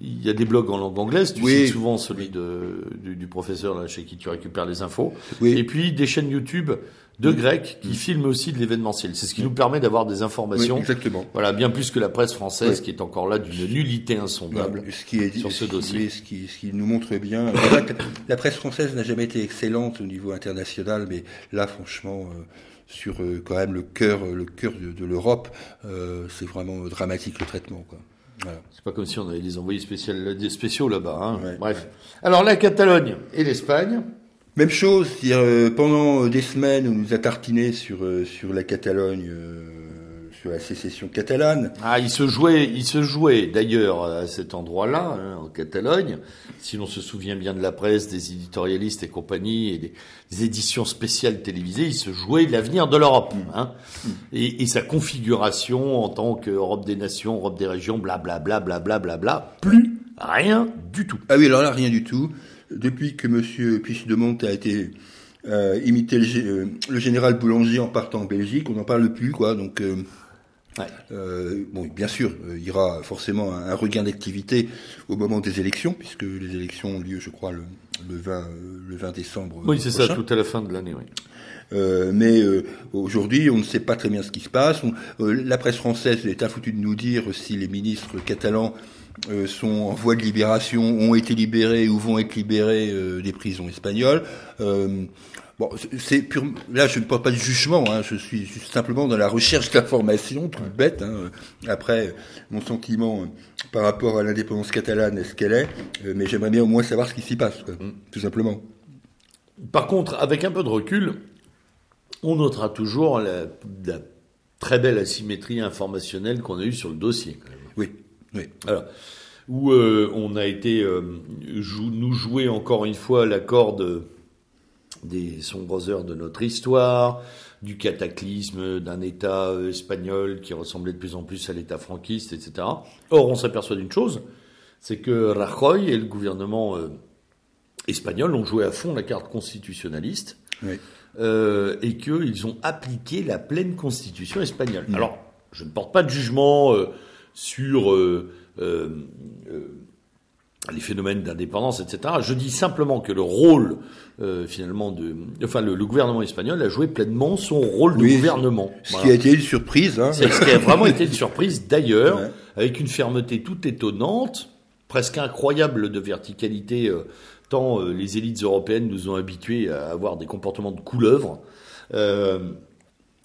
il y a des blogs en langue anglaise. Tu oui. souvent celui de, du, du, professeur là, chez qui tu récupères les infos. Oui. Et puis des chaînes YouTube de Grecs qui filment aussi de l'événementiel. C'est ce qui nous permet d'avoir des informations. exactement. Voilà, bien plus que la presse française qui est encore là d'une nullité insondable ce qui est, sur ce dossier. Ce qui, ce qui nous montre bien. la presse française n'a jamais été excellente au niveau international, mais là, franchement. Euh, sur euh, quand même le cœur, le cœur de, l'Europe, euh, c'est vraiment dramatique le traitement. Quoi. Voilà. C'est pas comme si on avait des envoyés spéciaux là-bas. Hein. Bref. Alors la Catalogne et l'Espagne, même chose, euh, pendant des semaines, on nous a tartiné sur, euh, sur la Catalogne, euh, sur la sécession catalane. Ah, il se jouait, il se jouait d'ailleurs à cet endroit-là, hein, en Catalogne. Si l'on se souvient bien de la presse, des éditorialistes et compagnie, et des, éditions spéciales télévisées, il se jouait l'avenir de l'Europe, mm. hein, mm. Et, et, sa configuration en tant qu'Europe des nations, Europe des régions, blablabla, blablabla, bla, bla, bla, plus rien du tout. Ah oui, alors là, rien du tout depuis que M. Puigdemont a été euh, imité euh, le, général Boulanger en partant en Belgique, on n'en parle plus, quoi. Donc, euh, bon, bien sûr, il y aura forcément un, regain d'activité au moment des élections, puisque les élections ont lieu, je crois, le, le 20, le 20 décembre. Oui, c'est ça, tout à la fin de l'année, oui. Euh, mais aujourd'hui, on ne sait pas très bien ce qui se passe. la presse française est infoutue de nous dire si les ministres catalans sont en voie de libération, ont été libérés ou vont être libérés euh, des prisons espagnoles. Euh, bon, c'est pure. Là, je ne parle pas de jugement. Hein, je suis simplement dans la recherche d'informations, tout bête. Hein. Après, mon sentiment par rapport à l'indépendance catalane est ce qu'elle est, mais j'aimerais bien au moins savoir ce qui s'y passe, quoi, mm. tout simplement. Par contre, avec un peu de recul, on notera toujours la, la très belle asymétrie informationnelle qu'on a eue sur le dossier. Oui. Oui. Alors, où euh, on a été euh, nous jouer encore une fois la corde des sombres heures de notre histoire, du cataclysme d'un État euh, espagnol qui ressemblait de plus en plus à l'État franquiste, etc. Or, on s'aperçoit d'une chose, c'est que Rajoy et le gouvernement espagnol ont joué à fond la carte constitutionnaliste oui. et qu'ils ont appliqué la pleine constitution espagnole. Mm. Alors, je ne porte pas de jugement euh, euh, euh, les phénomènes d'indépendance, etc. Je dis simplement que le rôle, finalement, de, enfin, le, gouvernement espagnol a joué pleinement son rôle de gouvernement. Ce qui a été une surprise. Hein. C'est ce qui a vraiment été une surprise, d'ailleurs, avec une fermeté toute étonnante, presque incroyable de verticalité, tant les élites européennes nous ont habitués à avoir des comportements de couleuvre.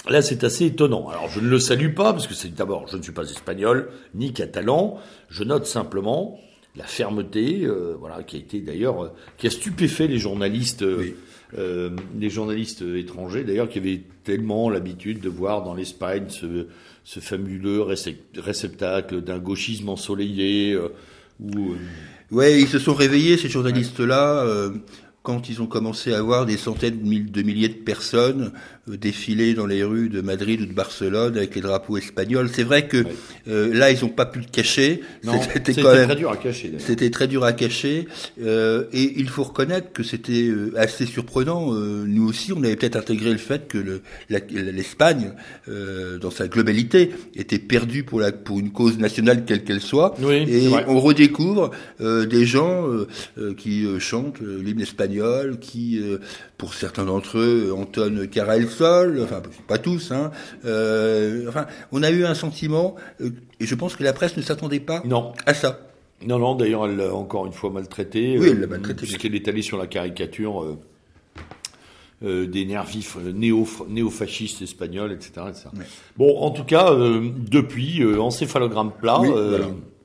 Là, c'est assez étonnant. Alors, je ne le salue pas, parce que c'est d'abord, je ne suis pas espagnol, ni catalan. Je note simplement la fermeté, euh, voilà, qui a été d'ailleurs, euh, qui a stupéfait les journalistes, euh, les journalistes étrangers, d'ailleurs, qui avaient tellement l'habitude de voir dans l'Espagne ce, ce fabuleux réceptacle d'un gauchisme ensoleillé. où, ouais, ils se sont réveillés ces journalistes-là quand ils ont commencé à voir des centaines de milliers de personnes euh, défiler dans les rues de Madrid ou de Barcelone avec les drapeaux espagnols. C'est vrai que euh, là, ils n'ont pas pu le cacher. C'était très dur à cacher. C'était très dur à cacher. Euh, et il faut reconnaître que c'était euh, assez surprenant. nous aussi, on avait peut-être intégré le fait que l'Espagne, dans sa globalité, était perdue pour, la, pour une cause nationale quelle qu'elle soit. et on redécouvre des gens qui chantent l'hymne espagnol qui, euh, pour certains d'entre eux, entonnent Cara Sol, enfin pas tous. Hein, euh, enfin, on a eu un sentiment, euh, et je pense que la presse ne s'attendait pas non. à ça. Non, non, d'ailleurs, elle l'a encore une fois maltraité. Oui, elle l'a maltraité. Puisqu'elle est allée sur la caricature des nerfs vifs néo, néo-fascistes espagnols, etc. Bon, en tout cas, depuis, encéphalogramme plat.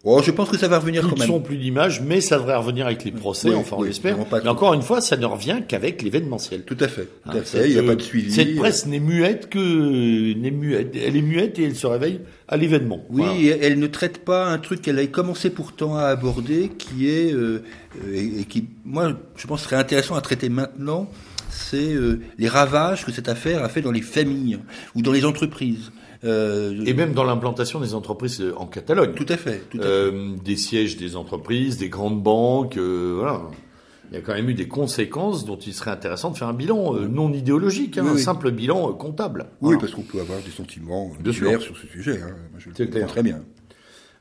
Oh, je pense que ça va revenir quand même. Ils sont plus d'image, mais ça devrait revenir avec les procès, enfin on l'espère. Mais encore une fois, ça ne revient qu'avec l'événementiel. Tout à fait. Tout à hein, fait. Il n'y a pas de suivi. Cette presse n'est muette que n'est muette. Elle est muette et elle se réveille à l'événement. Oui, elle ne traite pas un truc qu'elle a commencé pourtant à aborder, qui est euh, et, qui, moi, je pense serait intéressant à traiter maintenant. C'est euh, les ravages que cette affaire a fait dans les familles ou dans les entreprises. Euh, et même dans l'implantation des entreprises euh, en Catalogne. Tout à fait. Tout à euh, des sièges des entreprises, des grandes banques, voilà. Il y a quand même eu des conséquences dont il serait intéressant de faire un bilan non idéologique, hein, un simple bilan comptable. Oui, parce qu'on peut avoir des sentiments divers sur ce sujet. Hein. je le comprends très bien.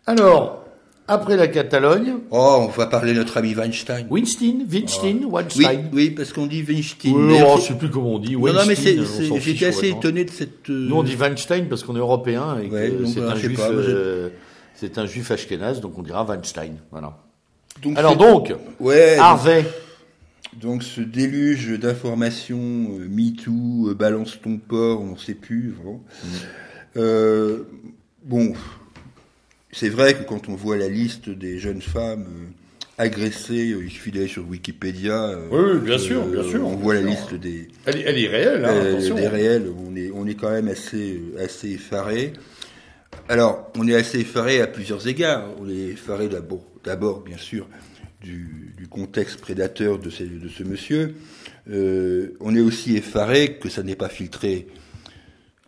Alors, après la Catalogne. Oh, on va parler de notre ami Weinstein. Weinstein, Weinstein, ah. Weinstein. Oui, oui, parce qu'on dit Weinstein. Oui, oh, je sais plus comment on dit. Weinstein, non, non, mais c'est, j'étais assez étonné de cette. Euh, Nous, on dit Weinstein parce qu'on est européen et que c'est un juif. Euh, c'est un juif ashkénaze, donc on dira Weinstein. Voilà. Donc, Alors donc, ouais, Harvey. Donc ce déluge d'informations, euh, MeToo, euh, balance ton porc, on ne sait plus. Vraiment. Mm. Euh, bon, c'est vrai que quand on voit la liste des jeunes femmes euh, agressées, euh, il suffit d'aller sur Wikipédia. Euh, oui, bien sûr, bien sûr. On voit la liste des. Elle, est réelle, hein, attention. Elle est réelle. On est, on est quand même assez, assez effaré. Alors, on est assez effaré à plusieurs égards. On est effaré d'abord, d'abord bien sûr, du, du, contexte prédateur de, ces, de ce monsieur. Euh, on est aussi effaré que ça n'ait pas filtré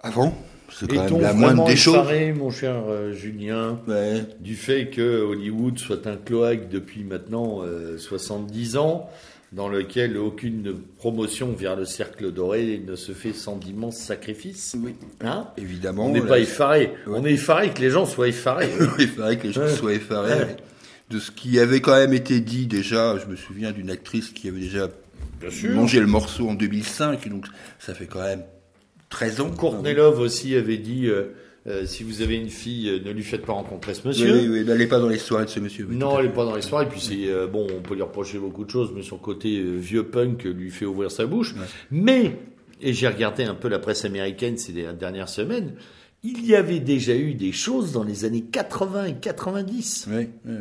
avant. C'est quand même la moindre des choses. mon cher euh, Julien, du fait que Hollywood soit un cloaque depuis maintenant 70 euh, ans, dans lequel aucune promotion vers le cercle doré ne se fait sans d'immenses sacrifices. Oui. Hein? Évidemment. On n'est pas effaré. On est effaré que les gens soient effarés. <laughs> effaré que les gens soient effarés. De ce qui avait quand même été dit déjà, je me souviens d'une actrice qui avait déjà mangé le morceau en 2005, donc ça fait quand même 13 ans. Courtney Love aussi avait dit euh, euh, si vous avez une fille, euh, ne lui faites pas rencontrer ce monsieur. Oui, oui, n'allez pas dans les soirées de ce monsieur. non, elle n'est pas dans les soirées. Puis c'est bon, on peut lui reprocher beaucoup de choses, mais son côté vieux punk lui fait ouvrir sa bouche. Mais et j'ai regardé un peu la presse américaine ces dernières semaines. Il y avait déjà eu des choses dans les années 80 et 90. Oui, oui,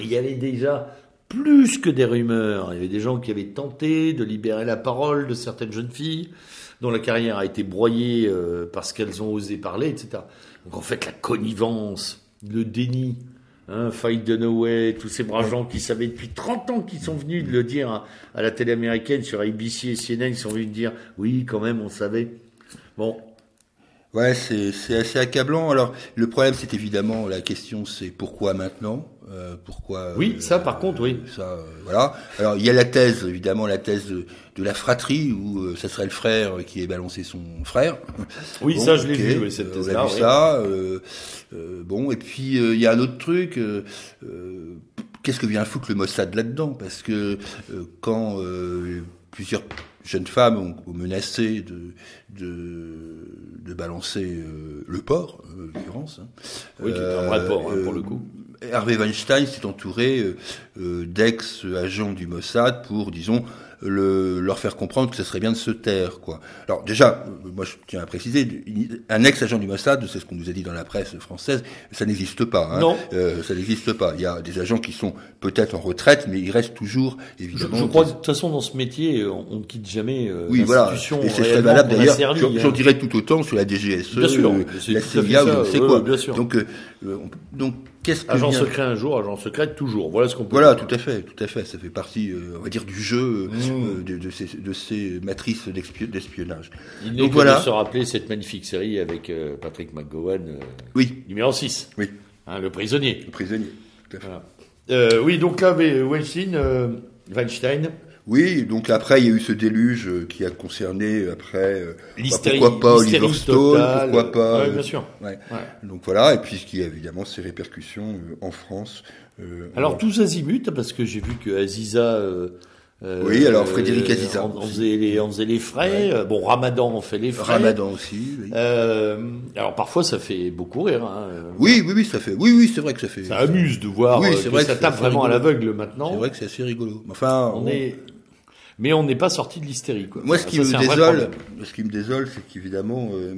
Il y avait déjà plus que des rumeurs. Il y avait des gens qui avaient tenté de libérer la parole de certaines jeunes filles dont la carrière a été broyée euh, parce qu'elles ont osé parler, etc. Donc en fait, la connivence, le déni, hein, Fight Dunaway, tous ces bras gens qui savaient depuis 30 ans qu'ils sont venus de le dire à, la télé américaine sur ABC et CNN, ils sont venus dire oui, quand même, on savait. Bon, Ouais, c'est assez accablant. Alors, le problème, c'est évidemment la question, c'est pourquoi maintenant euh, Pourquoi Oui, ça, par contre, oui. Ça, euh, voilà. Alors, il y a la thèse, évidemment, la thèse de, la fratrie où euh, ça serait le frère qui ait balancé son frère. Oui, ça, je l'ai vu, cette thèse-là. ça. bon, et puis il y a un autre truc. Qu'est-ce que vient foutre le Mossad là-dedans? Parce que quand plusieurs jeunes femmes ont, menacé de, de, balancer euh, le port, euh, l'occurrence. Hein. Oui, qui est un vrai port, hein, pour le coup. Euh, Hervé Weinstein s'est entouré d'ex-agents du Mossad pour, disons, le, leur faire comprendre que ce serait bien de se taire. Quoi. Alors déjà, moi je tiens à préciser, un ex-agent du Mossad, c'est ce qu'on nous a dit dans la presse française, ça n'existe pas. Hein. Non. Euh, ça n'existe pas. Il y a des agents qui sont peut-être en retraite, mais ils restent toujours, évidemment. Je, crois que de toute façon, dans ce métier, on ne quitte jamais euh, oui, voilà. Et c'est très valable d'ailleurs. J'en hein. dirais tout autant sur la DGSE, bien sûr, la CIA, c'est quoi. bien sûr. Donc, euh, donc qu'est-ce que Agent secret un jour, agent secret toujours. Voilà ce qu'on peut Voilà, dire. tout à fait, tout à fait. Ça fait partie, euh, on va dire, du jeu Mmh. euh, de, de ces, de ces matrices d'espionnage. Il Donc voilà. de se rappeler cette magnifique série avec euh, Patrick McGowan, euh, Oui, numéro 6, oui, hein, le prisonnier. le prisonnier. Tout à fait. Voilà. Euh, oui, donc là, mais, Weinstein, euh, Weinstein, Oui, donc après il y a eu ce déluge euh, qui a concerné euh, après euh, bah, l'hystérie, pourquoi pas Oliver Stone, pourquoi pas Ouais, bien sûr. ouais. Ouais. Donc voilà, et puis ce qui a évidemment ses répercussions en France. euh, Alors en- tous azimuts, parce que j'ai vu que Aziza. euh, Oui, alors, Frédéric Aziza aussi. faisait les, en faisait les frais. Bon, Ramadan en fait les frais. Ramadan aussi. Oui. Euh, alors parfois ça fait beaucoup rire. Hein. oui, oui, oui, ça fait. Oui, oui, c'est vrai que ça fait. Ça amuse de voir Oui, c'est que vrai ça que tape c'est vraiment à l'aveugle maintenant. C'est vrai que c'est assez rigolo. Enfin, On est... Mais on n'est pas sorti de l'hystérie. Quoi. Moi, ce Ça, qui me désole, ce qui me désole, c'est qu'évidemment, euh,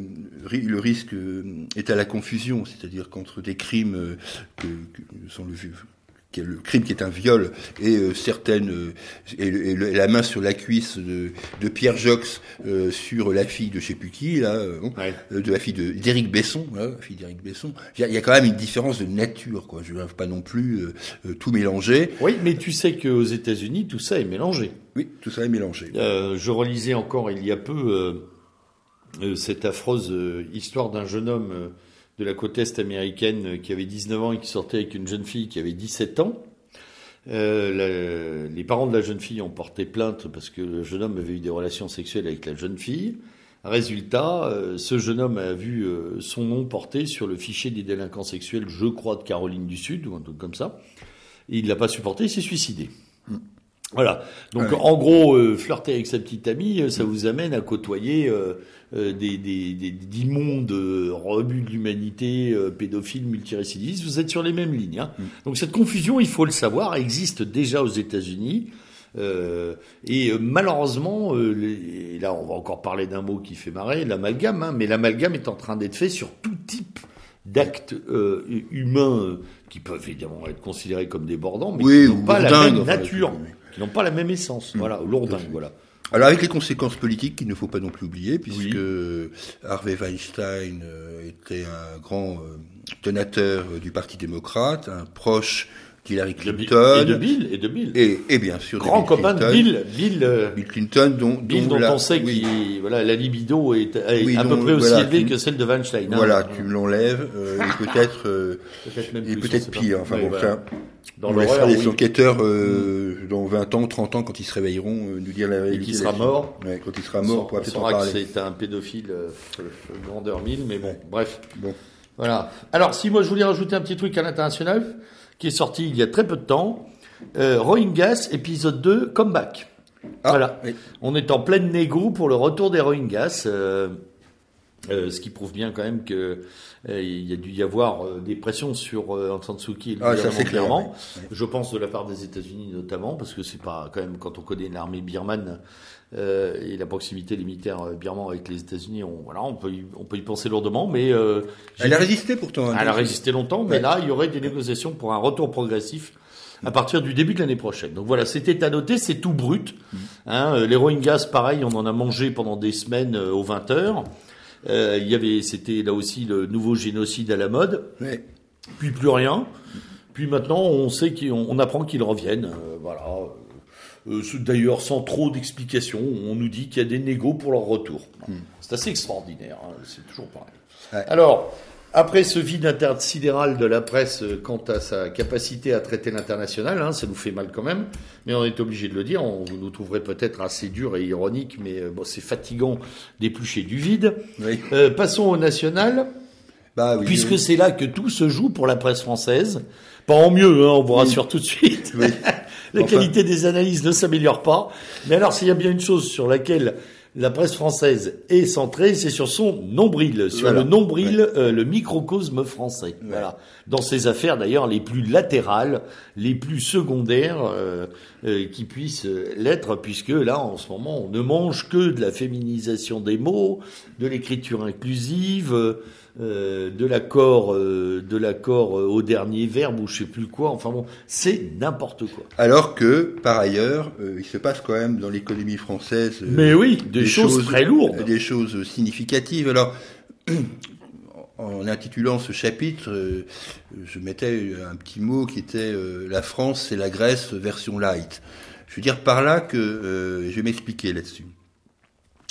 le risque euh, est à la confusion, c'est-à-dire qu'entre des crimes euh, que, que sont le, vi- qui est le crime qui est un viol et euh, certaines euh, et, le- et le- et la main sur la cuisse de, de Pierre Jox euh, sur la fille de je sais plus qui là, Ouais. de la fille de d'Éric Besson, la fille d'Éric Besson. Il y, a, quand même une différence de nature, quoi. Je ne veux pas non plus tout mélanger. Oui, mais tu sais qu'aux États-Unis, tout ça est mélangé. Oui, tout ça est mélangé. Euh, je relisais encore il y a peu euh, euh, cette affreuse histoire d'un jeune homme de la côte est américaine qui avait 19 ans et qui sortait avec une jeune fille qui avait 17 ans. Euh, la- les parents de la jeune fille ont porté plainte parce que le jeune homme avait eu des relations sexuelles avec la jeune fille. Résultat, euh, ce jeune homme a vu euh, son nom porté sur le fichier des délinquants sexuels, je crois, de Caroline du Sud ou un truc comme ça. Il l'a pas supporté, il s'est suicidé. Voilà. Donc en gros, euh, flirter avec sa petite amie, euh, ça vous amène à côtoyer euh, euh, des, des, des- d'immondes euh, rebuts de l'humanité, euh, pédophiles, multirécidivistes. Vous êtes sur les mêmes lignes. Hein. Donc cette confusion, il faut le savoir, existe déjà aux États-Unis. Euh, et euh, malheureusement, euh, les- et là on va encore parler d'un mot qui fait marrer, l'amalgame, hein, mais l'amalgame est en train d'être fait sur tout type d'actes euh, humains euh, qui peuvent évidemment être considérés comme débordants, mais Oui, qui n'ont pas la même nature. Qui n'ont pas la même essence. Voilà, lourdingue, voilà. Alors avec les conséquences politiques qu'il ne faut pas non plus oublier, puisque Oui. Harvey Weinstein euh, était un grand euh, donateur euh, du Parti démocrate, un proche d'Hillary Clinton, et de Bill, et de Bill. et, et bien sûr de Grand Bill copain de. Bill, Bill, Bill Clinton, dont, Bill dont dont la- on sait oui, qu'il, voilà, la libido est, est Oui, à peu près aussi élevée que celle de Weinstein. hein. voilà, tu me l'enlèves, euh, et <laughs> peut-être euh, Peut-être même et plus, on peut-être sait pas. pire. Enfin bon, ça, Dans on laissera les oui. Mm. enquêteurs euh, dans 20 ans, 30 ans, quand ils se réveilleront, euh, nous dire la Et réalité. qui sera mort. Ouais, quand il sera mort, on pourra peut-être en parler. c'est un pédophile euh, grandeur 1000, mais bon, bref. Bon. Voilà. Alors, si moi je voulais rajouter un petit truc à l'international, qui est sorti il y a très peu de temps, euh, Rohingyas, épisode 2, comeback. Ah, voilà. oui. On est en pleine négo pour le retour des Rohingyas, euh, euh, ce qui prouve bien quand même que euh, il y a dû y avoir euh, des pressions sur euh, Aung San Suu Kyi Ah, ça, gouvernement c'est clair, birman. oui. Je pense de la part des États-Unis notamment, parce que c'est pas quand même quand on connaît l'armée birmane euh, et la proximité des militaires euh, birmans avec les États-Unis, on, voilà, on peut y, on peut y penser lourdement, mais euh, Elle a résisté pourtant. hein, elle a résisté longtemps, mais Ouais. là, il y aurait des négociations pour un retour progressif à partir du début de l'année prochaine. Donc voilà, c'était à noter, c'est tout brut. Mm. Hein, euh, les Rohingyas, pareil, on en a mangé pendant des semaines euh, aux 20 heures. Euh, il y avait, c'était là aussi le nouveau génocide à la mode. Puis plus rien. Puis maintenant, on sait qu'on on apprend qu'ils reviennent. euh, voilà. Euh, D'ailleurs, sans trop d'explications, on nous dit qu'il y a des négos pour leur retour. C'est assez extraordinaire. hein, c'est toujours pareil. Ouais. Alors, après ce vide intersidéral de la presse quant à sa capacité à traiter l'international, hein, ça nous fait mal quand même, mais on est obligé de le dire. On, vous nous trouverez peut-être assez dur et ironique, mais euh, bon, c'est fatigant d'éplucher du vide. Oui. Euh, passons au national Bah oui. puisque oui. c'est là que tout se joue pour la presse française. Pas en mieux, hein, on vous rassure tout de suite. <laughs> La Enfin. qualité des analyses ne s'améliore pas. Mais alors, s'il y a bien une chose sur laquelle la presse française est centrée, c'est sur son nombril, sur Voilà. le nombril, euh, le microcosme français. Voilà. Dans ces affaires d'ailleurs les plus latérales, les plus secondaires euh, euh, qui puissent l'être, puisque là, en ce moment, on ne mange que de la féminisation des mots, de l'écriture inclusive. Euh, de l'accord, euh, de l'accord euh, au dernier verbe ou je sais plus quoi. Enfin bon, c'est n'importe quoi. Alors que, par ailleurs, euh, il se passe quand même dans l'économie française. Mais oui, des, choses, très lourdes. Des choses significatives. Alors, <clears throat> en intitulant ce chapitre, je mettais un petit mot qui était La France, c'est la Grèce version light. Je veux dire par là que je vais m'expliquer là-dessus.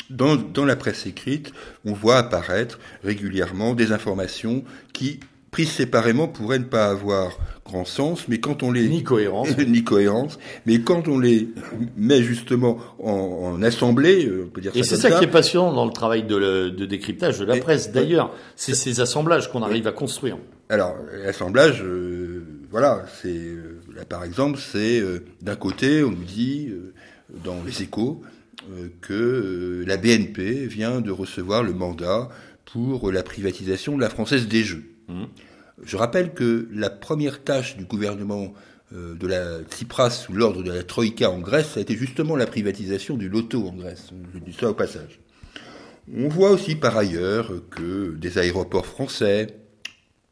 Dans, dans la presse écrite, on voit apparaître régulièrement des informations qui prises séparément pourraient ne pas avoir grand sens, mais quand on les ni cohérence, <laughs> ni cohérence, mais quand on les met justement en, en assemblée, euh, on peut dire et ça. Et c'est ça, qui est passionnant dans le travail de, de décryptage de la presse. D'ailleurs, c'est ces assemblages qu'on arrive à construire. Alors, l'assemblage, euh, voilà, c'est euh, là par exemple, c'est d'un côté, on nous dit dans les Échos que la BNP vient de recevoir le mandat pour la privatisation de la Française des Jeux. Mmh. Je rappelle que la première tâche du gouvernement euh, de la Tsipras sous l'ordre de la Troïka en Grèce, ça a été justement la privatisation du loto en Grèce. Je dis ça au passage. On voit aussi par ailleurs que des aéroports français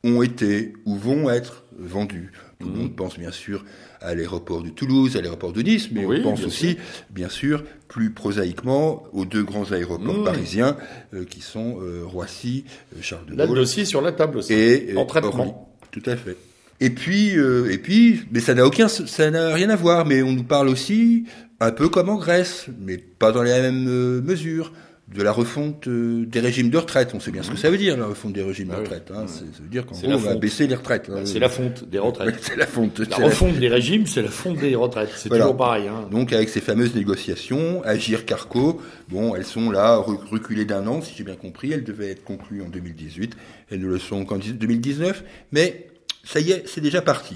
ont été ou vont être vendus. Tout le mmh. monde pense bien sûr à l'aéroport de Toulouse, à l'aéroport de Nice, mais on pense aussi, bien sûr, plus prosaïquement aux deux grands aéroports mmh. parisiens euh, qui sont euh, Roissy, euh, Charles de Gaulle. Là, le dossier sur la table aussi. Et en traitement. Tout à fait. Et puis, et puis, mais ça n'a aucun, ça n'a rien à voir. Mais on nous parle aussi un peu comme en Grèce, mais pas dans les mêmes mesures de la refonte euh, des régimes de retraite. On sait bien ce que ça veut dire, la refonte des régimes de ah retraite. Hein. Ça veut dire qu'en gros, on va baisser les retraites. Bah, c'est la fonte des retraites. <laughs> c'est la fonte. La refonte des régimes, c'est la fonte des retraites. C'est toujours pareil. Hein. Donc, avec ces fameuses négociations, Agir Carco, bon, elles sont là, reculées d'un an, si j'ai bien compris. Elles devaient être conclues en 2018. Elles ne le sont qu'en 2019. Mais ça y est, c'est déjà parti.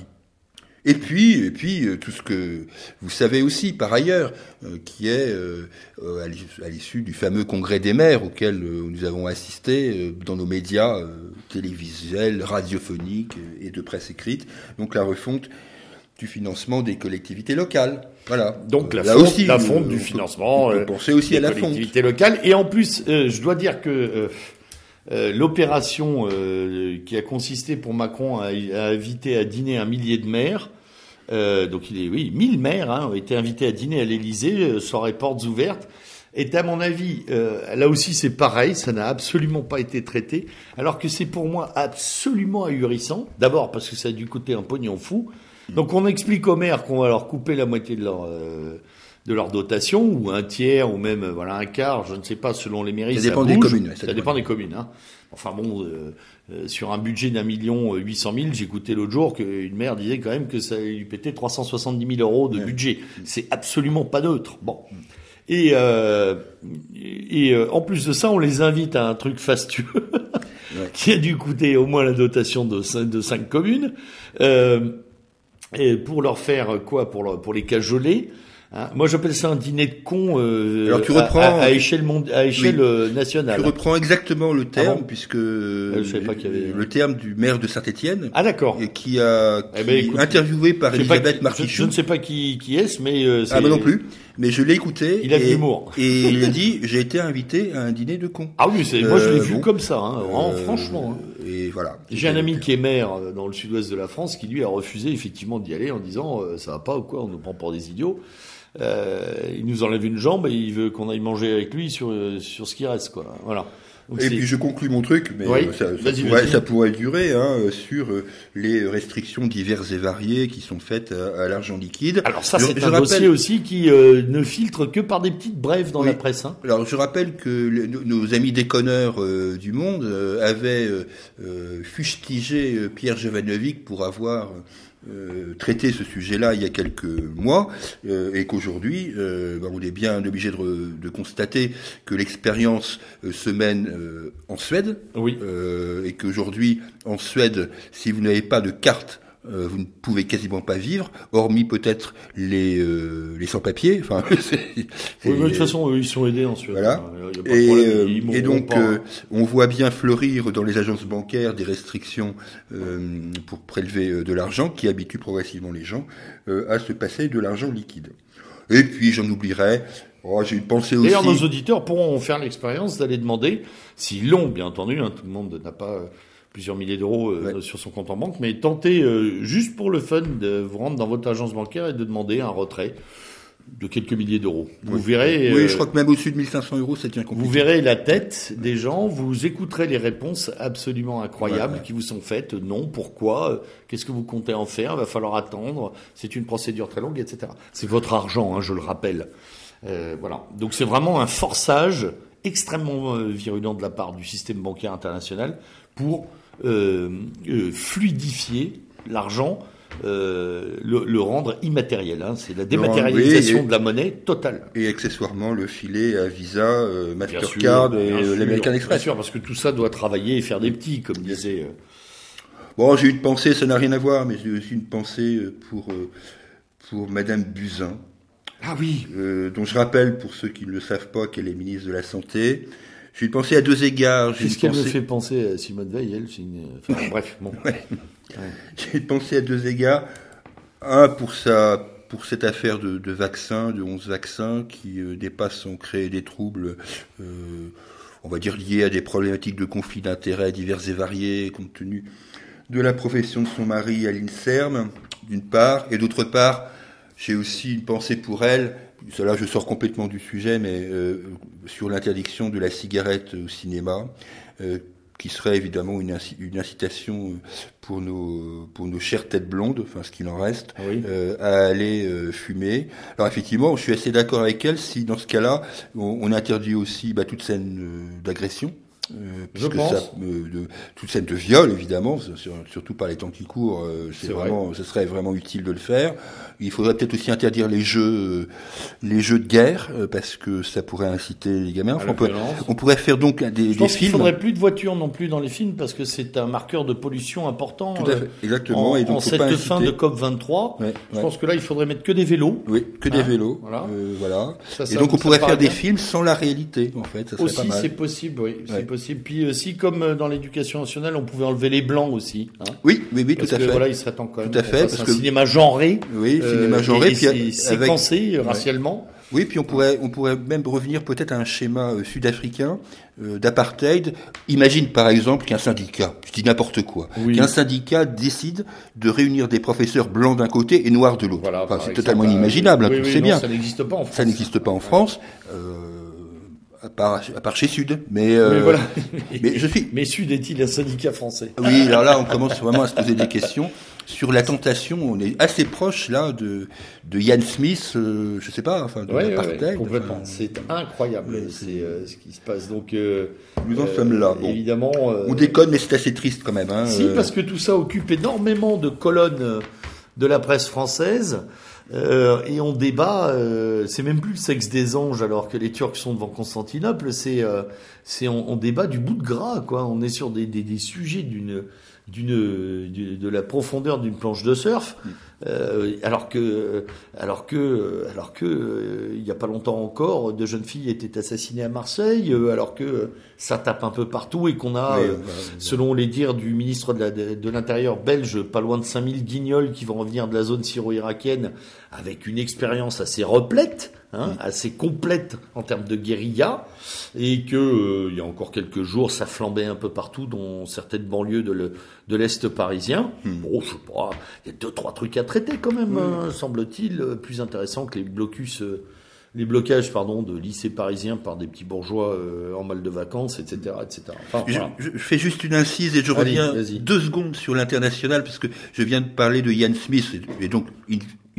Et puis, et puis euh, tout ce que vous savez aussi par ailleurs, euh, qui est euh, à l'issue du fameux congrès des maires auquel nous avons assisté dans nos médias télévisuels, radiophoniques et de presse écrite, donc la refonte du financement des collectivités locales. Voilà. Donc la, fonte, aussi, la fonte du financement aussi à la collectivités locales. Et en plus, je dois dire que l'opération qui a consisté pour Macron à, à, inviter à dîner un millier de maires, euh, donc il est, oui, 1000 maires hein, ont été invités à dîner à l'Élysée, euh, soirée portes ouvertes. Et à mon avis, euh, là aussi c'est pareil, ça n'a absolument pas été traité, alors que c'est pour moi absolument ahurissant. D'abord parce que ça a dû coûter un pognon fou. Donc on explique aux maires qu'on va leur couper la moitié de leur de leur dotation ou un tiers ou même voilà un quart, je ne sais pas selon les mairies. Ça, dépend des communes. Ça, dépend des communes. Hein. Enfin bon, euh, sur un budget d'un million euh, huit cent mille, j'ai écouté l'autre jour qu'une mère disait quand même que ça lui pétait 370 000 euros de budget. C'est absolument pas neutre. Bon. Et, euh, et euh, en plus de ça, on les invite à un truc fastueux <laughs> qui a dû coûter au moins la dotation de cinq, de cinq communes euh, et pour leur faire quoi? Pour, pour les cajoler. Hein, moi, j'appelle ça un dîner de cons euh, Alors, tu reprends, à, échelle, à échelle euh, nationale. Tu reprends exactement le terme, puisque euh, pas avait... le terme du maire de Saint-Étienne. Ah d'accord. Qui a eh ben, interviewé par Elisabeth Martichoux. Je, ne sais pas qui, qui est-ce, mais euh, ah ben non plus. Mais je l'ai écouté. Il a de l'humour. Et il a dit j'ai été invité à un dîner de cons. Ah oui, c'est moi je l'ai vu comme ça, hein, franchement. Hein. Et voilà. J'ai un ami qui est maire dans le sud-ouest de la France qui lui a refusé effectivement d'y aller en disant ça va pas ou quoi, on nous prend pour des idiots. Euh, il nous enlève une jambe et il veut qu'on aille manger avec lui sur sur ce qui reste quoi. Voilà. et puis je conclus mon truc, mais euh, ça, pourrait, ça, pourrait, durer hein, sur euh, les restrictions diverses et variées qui sont faites à, l'argent liquide. Alors ça, c'est un dossier aussi qui ne filtre que par des petites brèves dans la presse. Hein. Alors je rappelle que nos amis déconneurs du monde avaient fustigé Pierre Jovanovic pour avoir euh, traité ce sujet-là il y a quelques mois euh, et qu'aujourd'hui, euh, bah, on est bien obligé de, de constater que l'expérience se mène en Suède oui. et qu'aujourd'hui, en Suède, si vous n'avez pas de carte euh, vous ne pouvez quasiment pas vivre, hormis peut-être les, euh, les sans-papiers. Enfin, <laughs> oui, de toute façon, ils sont aidés en Suède. Voilà. et, euh, et, donc, hein. on voit bien fleurir dans les agences bancaires des restrictions pour prélever de l'argent qui habituent progressivement les gens à se passer de l'argent liquide. Et puis, j'en oublierai. Oh, j'ai pensé aussi. D'ailleurs, nos auditeurs pourront faire l'expérience d'aller demander, s'ils l'ont, bien entendu, hein, tout le monde n'a pas plusieurs milliers d'euros euh, sur son compte en banque, mais tentez euh, juste pour le fun de vous rendre dans votre agence bancaire et de demander un retrait de quelques milliers d'euros. Vous verrez. Oui, je crois que même au-dessus de 1500 euros, ça tient compliqué. Vous verrez la tête des gens, vous écouterez les réponses absolument incroyables qui vous sont faites. Non, pourquoi Qu'est-ce que vous comptez en faire? Il va falloir attendre. C'est une procédure très longue, etc. C'est votre argent, hein, je le rappelle. Euh, voilà. Donc c'est vraiment un forçage extrêmement euh, virulent de la part du système bancaire international pour euh, fluidifier l'argent euh, le, rendre immatériel. Hein. C'est la dématérialisation de la monnaie totale. Et accessoirement le filet à Visa, euh, Mastercard et l'American Express. Bien sûr, parce que tout ça doit travailler et faire des petits, comme disait. Euh. Bon, j'ai une pensée, ça n'a rien à voir, mais j'ai aussi une pensée pour pour Madame Buzyn. Ah oui. dont je rappelle pour ceux qui ne le savent pas qu'elle est ministre de la santé. J'ai une pensée à deux égards. Qu'est-ce qu'elle me fait penser à Simone Veil, elle enfin, Bref, bon. J'ai pensé à deux égards. Un, pour, sa, pour cette affaire de, de vaccins, de 11 vaccins, qui euh, dépassent, ont créé des troubles, euh, on va dire, liés à des problématiques de conflit d'intérêts divers et variés, compte tenu de la profession de son mari à l'INSERM, d'une part, et d'autre part, j'ai aussi une pensée pour elle, cela je sors complètement du sujet, mais euh, sur l'interdiction de la cigarette au cinéma, euh, qui serait évidemment une, incitation euh, pour nos, pour nos chères têtes blondes, enfin ce qu'il en reste, euh, à aller euh, fumer. Alors effectivement, je suis assez d'accord avec elle si dans ce cas-là, on, interdit aussi bah, toute scène d'agression. Euh, je pense. Ça, de, toute scène de viol, évidemment, surtout par les temps qui courent, euh, c'est vraiment, ce serait vraiment utile de le faire. Il faudrait peut-être aussi interdire les jeux, euh, les jeux de guerre, euh, parce que ça pourrait inciter les gamins. Enfin, on, pourrait faire donc des, je pense films. Il faudrait plus de voitures non plus dans les films, parce que c'est un marqueur de pollution important. Tout à fait. Exactement. En, et donc, en cette fin de COP 23, je pense que là, il faudrait mettre que des vélos. Oui, que des hein, vélos. Voilà. voilà. et donc, on pourrait faire des films sans la réalité, en fait. Ça aussi, c'est possible. Oui, c'est possible Puis aussi, comme euh, dans l'éducation nationale, on pouvait enlever les blancs aussi. Hein. oui, oui, oui, tout à fait. Voilà, il serait temps quand même. Tout à fait, parce que cinéma genré. Oui, cinéma euh, puis et séquencé euh, racialement. Oui, puis on pourrait, on pourrait même revenir peut-être à un schéma sud-africain d'apartheid. Imagine par exemple qu'un syndicat, je dis n'importe quoi, qu'un syndicat décide de réunir des professeurs blancs d'un côté et noirs de l'autre. Voilà, c'est totalement inimaginable, hein, c'est bien. Ça n'existe pas en France. Ça n'existe pas en France. Euh, à part, à part chez Sud. Mais, euh, voilà. mais je suis. Mais Sud est-il un syndicat français? Oui, alors là, on commence vraiment à se poser des questions sur la tentation. On est assez proche là de de Ian Smith, euh, je sais pas, enfin de ouais, ouais, complètement. c'est incroyable, c'est euh, ce qui se passe. Donc euh, nous en sommes là. Bon. Évidemment. on déconne, mais c'est assez triste quand même. Hein, si, parce que tout ça occupe énormément de colonnes de la presse française. Euh, et on débat, euh, c'est même plus le sexe des anges alors que les Turcs sont devant Constantinople, c'est euh, c'est on, on, débat du bout de gras quoi. On est sur des, des, des sujets d'une d'une de la profondeur d'une planche de surf, euh, alors que alors que alors que euh, il y a pas longtemps encore, deux jeunes filles étaient assassinées à Marseille, euh, alors que ça tape un peu partout et qu'on a, euh, selon les dires du ministre de l'Intérieur belge, pas loin de 5000 guignols qui vont revenir de la zone syro-irakienne avec une expérience assez replète hein, assez complète en termes de guérilla, et que euh, il y a encore quelques jours, ça flambait un peu partout, dans certaines banlieues de l'est parisien. Hmm. Bon, je sais pas, il y a deux trois trucs à traiter quand même, hein, semble-t-il, euh, plus intéressant que les blocus. Euh, les blocages pardon de lycées parisiens par des petits bourgeois en mal de vacances, etc., etc. je, fais juste une incise et je reviens deux secondes sur l'international parce que je viens de parler de Ian Smith et donc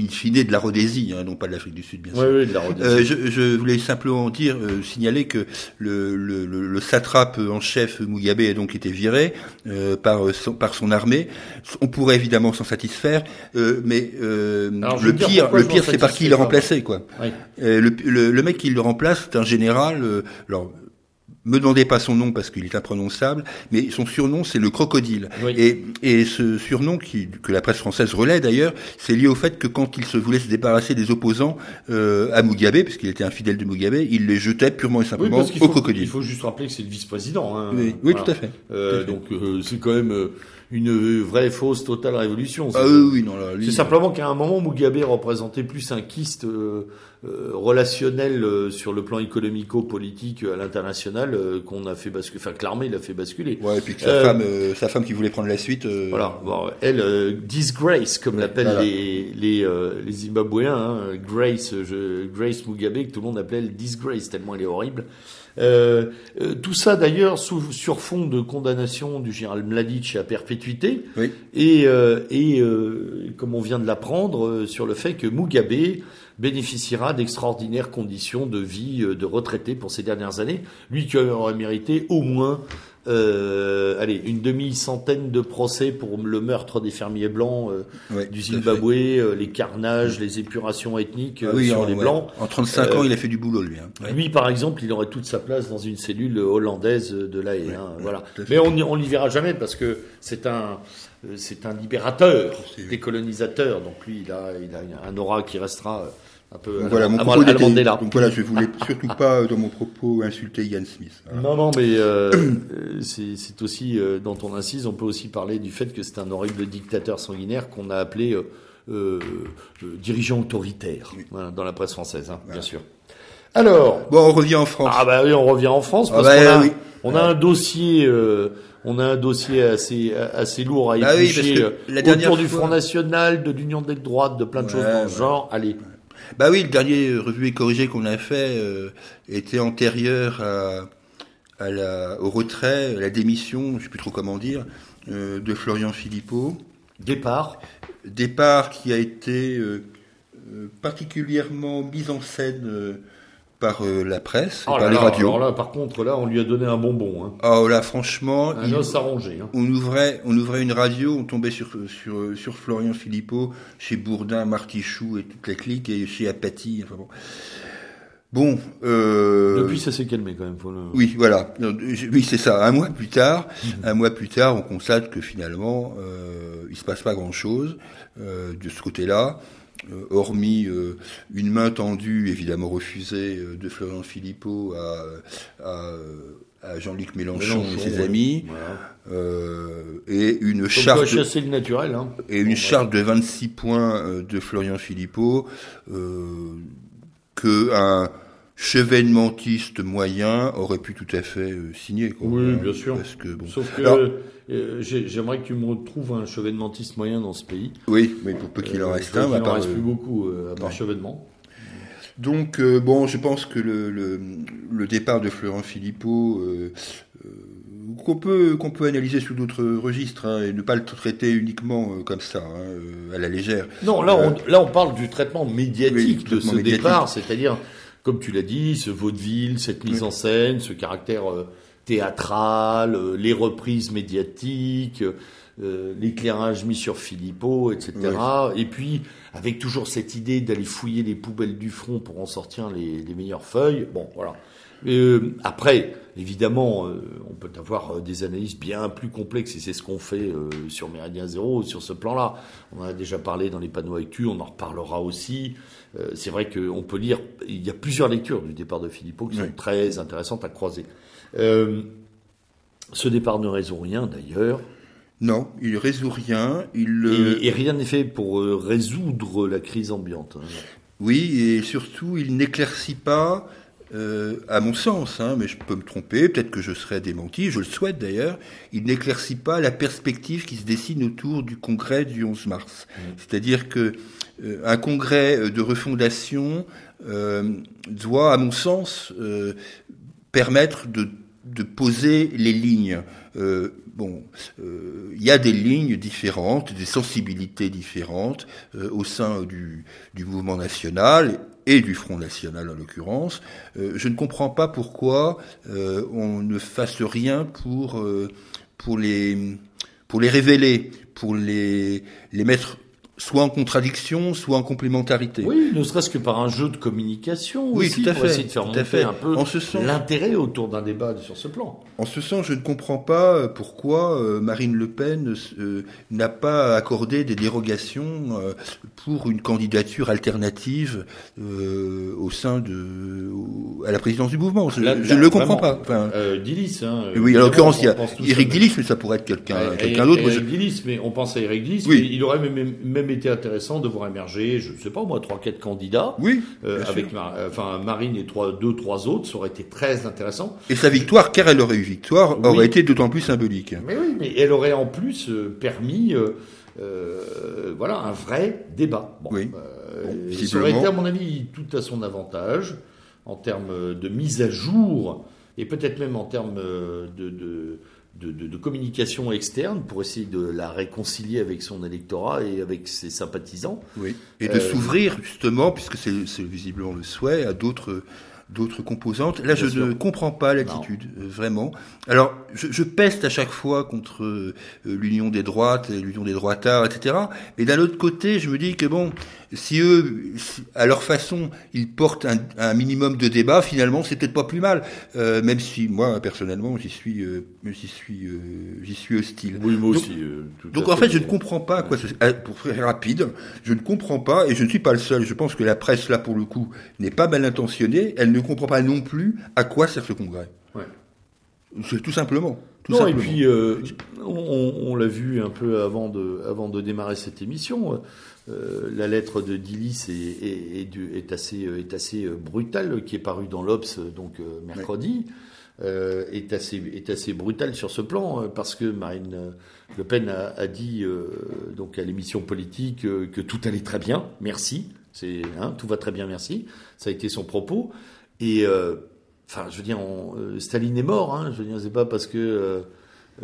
in fine de la Rhodésie, hein, non pas de l'Afrique du Sud, bien sûr. Oui, oui, de la Rhodésie. Euh, je, je, voulais simplement dire, euh, signaler que le, le, le, satrape en chef Mugabe a donc été viré euh, par, son, par son armée. On pourrait évidemment s'en satisfaire, mais le pire, le pire, c'est par qui il est remplacé, quoi. Oui. Le, le, le, mec qui le remplace, c'est un général. alors me demandez pas son nom parce qu'il est imprononçable, mais son surnom c'est le crocodile. Et, et, ce surnom qui, que la presse française relaie d'ailleurs, c'est lié au fait que quand il se voulait se débarrasser des opposants euh, à Mugabe, puisqu'il était un fidèle de Mugabe, il les jetait purement et simplement au crocodile. Il faut juste rappeler que c'est le vice-président. Hein, oui, oui tout à fait. Euh, donc euh, c'est quand même euh, une vraie fausse totale révolution. Ah oui, oui, non, C'est simplement qu'à un moment, Mugabe représentait plus un kyste euh relationnel sur le plan économico-politique à l'international euh, qu'on a fait basculer, enfin que l'armée l'a fait basculer. Ouais, et puis que sa Euh, femme, euh, sa femme qui voulait prendre la suite. euh, Voilà, bon, elle, euh, disgrace, comme l'appellent voilà. les les, euh, les Zimbabwéens, hein, Grace, je, Grace Mugabe, que tout le monde appelait elle disgrace tellement elle est horrible. Euh, euh, tout ça d'ailleurs sous, sur fond de condamnation du général Mladic à perpétuité Oui. et, euh, et euh, comme on vient de l'apprendre euh, sur le fait que Mugabe bénéficiera d'extraordinaires conditions de vie euh, de retraité pour ces dernières années, lui qui aurait mérité au moins euh, allez, une demi-centaine de procès pour le meurtre des fermiers blancs euh, ouais, du. Zimbabwe, euh, les carnages, les épurations ethniques Ah oui, sur en, les ouais. blancs. En 35 Euh, ans, il a fait du boulot, lui. Hein. Ouais. Lui, par exemple, il aurait toute sa place dans une cellule hollandaise de l'AE. Ouais, hein, ouais, voilà. Mais on n'y verra jamais parce que c'est un, c'est un libérateur, décolonisateur. Donc lui, il a, il a un aura qui restera un peu Donc voilà, mon propos donc voilà, je voulais surtout pas, euh, dans mon propos, insulter Ian Smith. Voilà. Non, non, mais euh, <clears throat> euh, c'est c'est aussi, euh, dans ton incise, on peut aussi parler du fait que c'est un horrible dictateur sanguinaire qu'on a appelé euh, euh, euh, dirigeant autoritaire voilà, dans la presse française, hein, bien sûr. Alors, Bon, on revient en France. ah bah oui, on revient en France parce Ah bah, qu'on a, oui. on a un dossier, euh, on a un dossier assez assez lourd à Ah oui, éplucher parce la dernière autour du fois- Front National, de l'Union des droites, de plein de Ouais, choses dans ouais. ce genre. Allez, Bah oui, le dernier euh, revu et corrigé qu'on a fait euh, était antérieur à, à la, au retrait, à la démission, je sais plus trop comment dire, euh, de Florian Philippot. départ. Départ qui a été euh, particulièrement mis en scène par euh, la presse, et Oh par là les là, radios. alors là, par contre, là, on lui a donné un bonbon, hein. Oh là, franchement, un il- os à ronger. Hein. on ouvrait, on ouvrait une radio, on tombait sur, sur, sur Florian Philippot, chez Bourdin, Martichoux et toute la clique, et chez Apathy. Enfin bon. Bon, euh, Depuis, ça s'est calmé quand même. Faut le... oui, voilà. Oui, c'est ça. Un mois plus tard, un mois plus tard, on constate que finalement, euh, il se passe pas grand-chose euh, de ce côté-là, hormis euh, une main tendue, évidemment refusée, euh, de Florian Philippot à, à, à Jean-Luc Mélenchon, Mélenchon, et ses amis, euh, et une Comme quoi charte chasser le naturel. Hein. et une Bon, charte de 26 points euh, de Florian Philippot euh, que un chevènementiste moyen aurait pu tout à fait euh, signer. Quoi, Oui, Hein, bien sûr. Parce que bon. Sauf que Alors- euh, j'ai- j'aimerais que tu me retrouves un chevènementiste moyen dans ce pays. Oui, mais pour peu qu'il en Euh, reste un, qu'il à en part, reste plus beaucoup à part ouais. chevènement. Donc euh, bon, je pense que le, le, le départ de Florent Philippot euh, euh, qu'on peut qu'on peut analyser sous d'autres registres hein, et ne pas le traiter uniquement comme ça hein, à la légère. Non, là, on, là, on parle du traitement médiatique oui, de ce médiatique. départ, c'est-à-dire, comme tu l'as dit, ce vaudeville, cette mise en scène, ce caractère euh, théâtral, euh, les reprises médiatiques, euh, l'éclairage mis sur Philippot, etc. Et puis, avec toujours cette idée d'aller fouiller les poubelles du front pour en sortir les, les meilleures feuilles. Bon, voilà. Euh, après, évidemment, euh, on peut avoir des analyses bien plus complexes et c'est ce qu'on fait euh, sur Méridien Zéro, sur ce plan-là. On en a déjà parlé dans les panneaux actus, on en reparlera aussi. Euh, c'est vrai qu'on peut lire, il y a plusieurs lectures du départ de Philippot qui sont très intéressantes à croiser. Euh, ce départ ne résout rien d'ailleurs, Non, il résout rien. Il euh, et, et rien n'est fait pour résoudre la crise ambiante. hein. Oui, et surtout, il n'éclaircit pas, euh, à mon sens, hein, mais je peux me tromper, peut-être que je serai démenti, je le souhaite d'ailleurs, il n'éclaircit pas la perspective qui se dessine autour du congrès du 11 mars. C'est-à-dire que euh, un congrès euh, de refondation euh, doit, à mon sens, permettre de, de poser les lignes. Bon, il y a des lignes différentes, des sensibilités différentes au sein du, du mouvement national et du Front National en l'occurrence. Euh, je ne comprends pas pourquoi euh, on ne fasse rien pour euh, pour les pour les révéler, pour les les mettre soit en contradiction, soit en complémentarité. Oui, ne serait-ce que par un jeu de communication Oui, aussi, tout à pour fait, essayer de faire monter fait. un peu En ce sens- l'intérêt autour d'un débat sur ce plan. En ce sens, je ne comprends pas euh, pourquoi euh, Marine Le Pen euh, n'a pas accordé des dérogations pour une candidature alternative au sein de à la présidence du mouvement. Je ne le comprends vraiment. pas. Enfin, Euh, Dillis, hein. oui, en l'occurrence, il y a Eric Dillis, mais ça pourrait être quelqu'un d'autre. Je- Eric Dillis, mais on pense à Eric Dillis, Oui. mais il aurait même, même même été intéressant de voir émerger, je ne sais pas moi, trois quatre candidats. Oui. Euh, avec Mar enfin Marine et trois, deux trois autres, ça aurait été très intéressant. Et sa victoire, car elle aurait eu victoire, aurait été d'autant plus symbolique. Mais oui, mais elle aurait en plus permis, voilà, un vrai débat. Bon, oui. ça aurait été à mon avis tout à son avantage en termes de mise à jour et peut-être même en termes de, de de, communication externe pour essayer de la réconcilier avec son électorat et avec ses sympathisants. Oui. Et de euh, s'ouvrir justement, puisque c'est visiblement le souhait, à d'autres d'autres composantes. Là, je ne comprends pas l'attitude, euh, vraiment. Alors, je, je, peste à chaque fois contre euh, l'union des droites, l'union des droitards, etc. Mais d'un autre côté, je me dis que bon, si eux, à leur façon, ils portent un, un minimum de débat, finalement, c'est peut-être pas plus mal. Euh, même si moi, personnellement, j'y suis, euh, j'y suis, euh, j'y suis hostile. Oui, moi donc, aussi. donc en fait, je ne comprends pas quoi. Pour faire rapide, je ne comprends pas, et je ne suis pas le seul. Je pense que la presse, là, pour le coup, n'est pas mal intentionnée. Elle ne comprend pas non plus à quoi sert ce congrès. Ouais. C'est tout simplement. Tout non, simplement. et puis euh, on, on l'a vu un peu avant de, avant de démarrer cette émission. Euh, la lettre de Dillis est, est, est, assez, est assez brutale, qui est parue dans l'Obs donc mercredi. Euh, est assez est assez brutale sur ce plan parce que Marine Le Pen a, a dit donc à l'émission politique que tout allait très bien, merci, c'est hein, tout va très bien, merci. Ça a été son propos et Enfin, je veux dire, Staline est mort. Hein, je veux dire, c'est pas parce que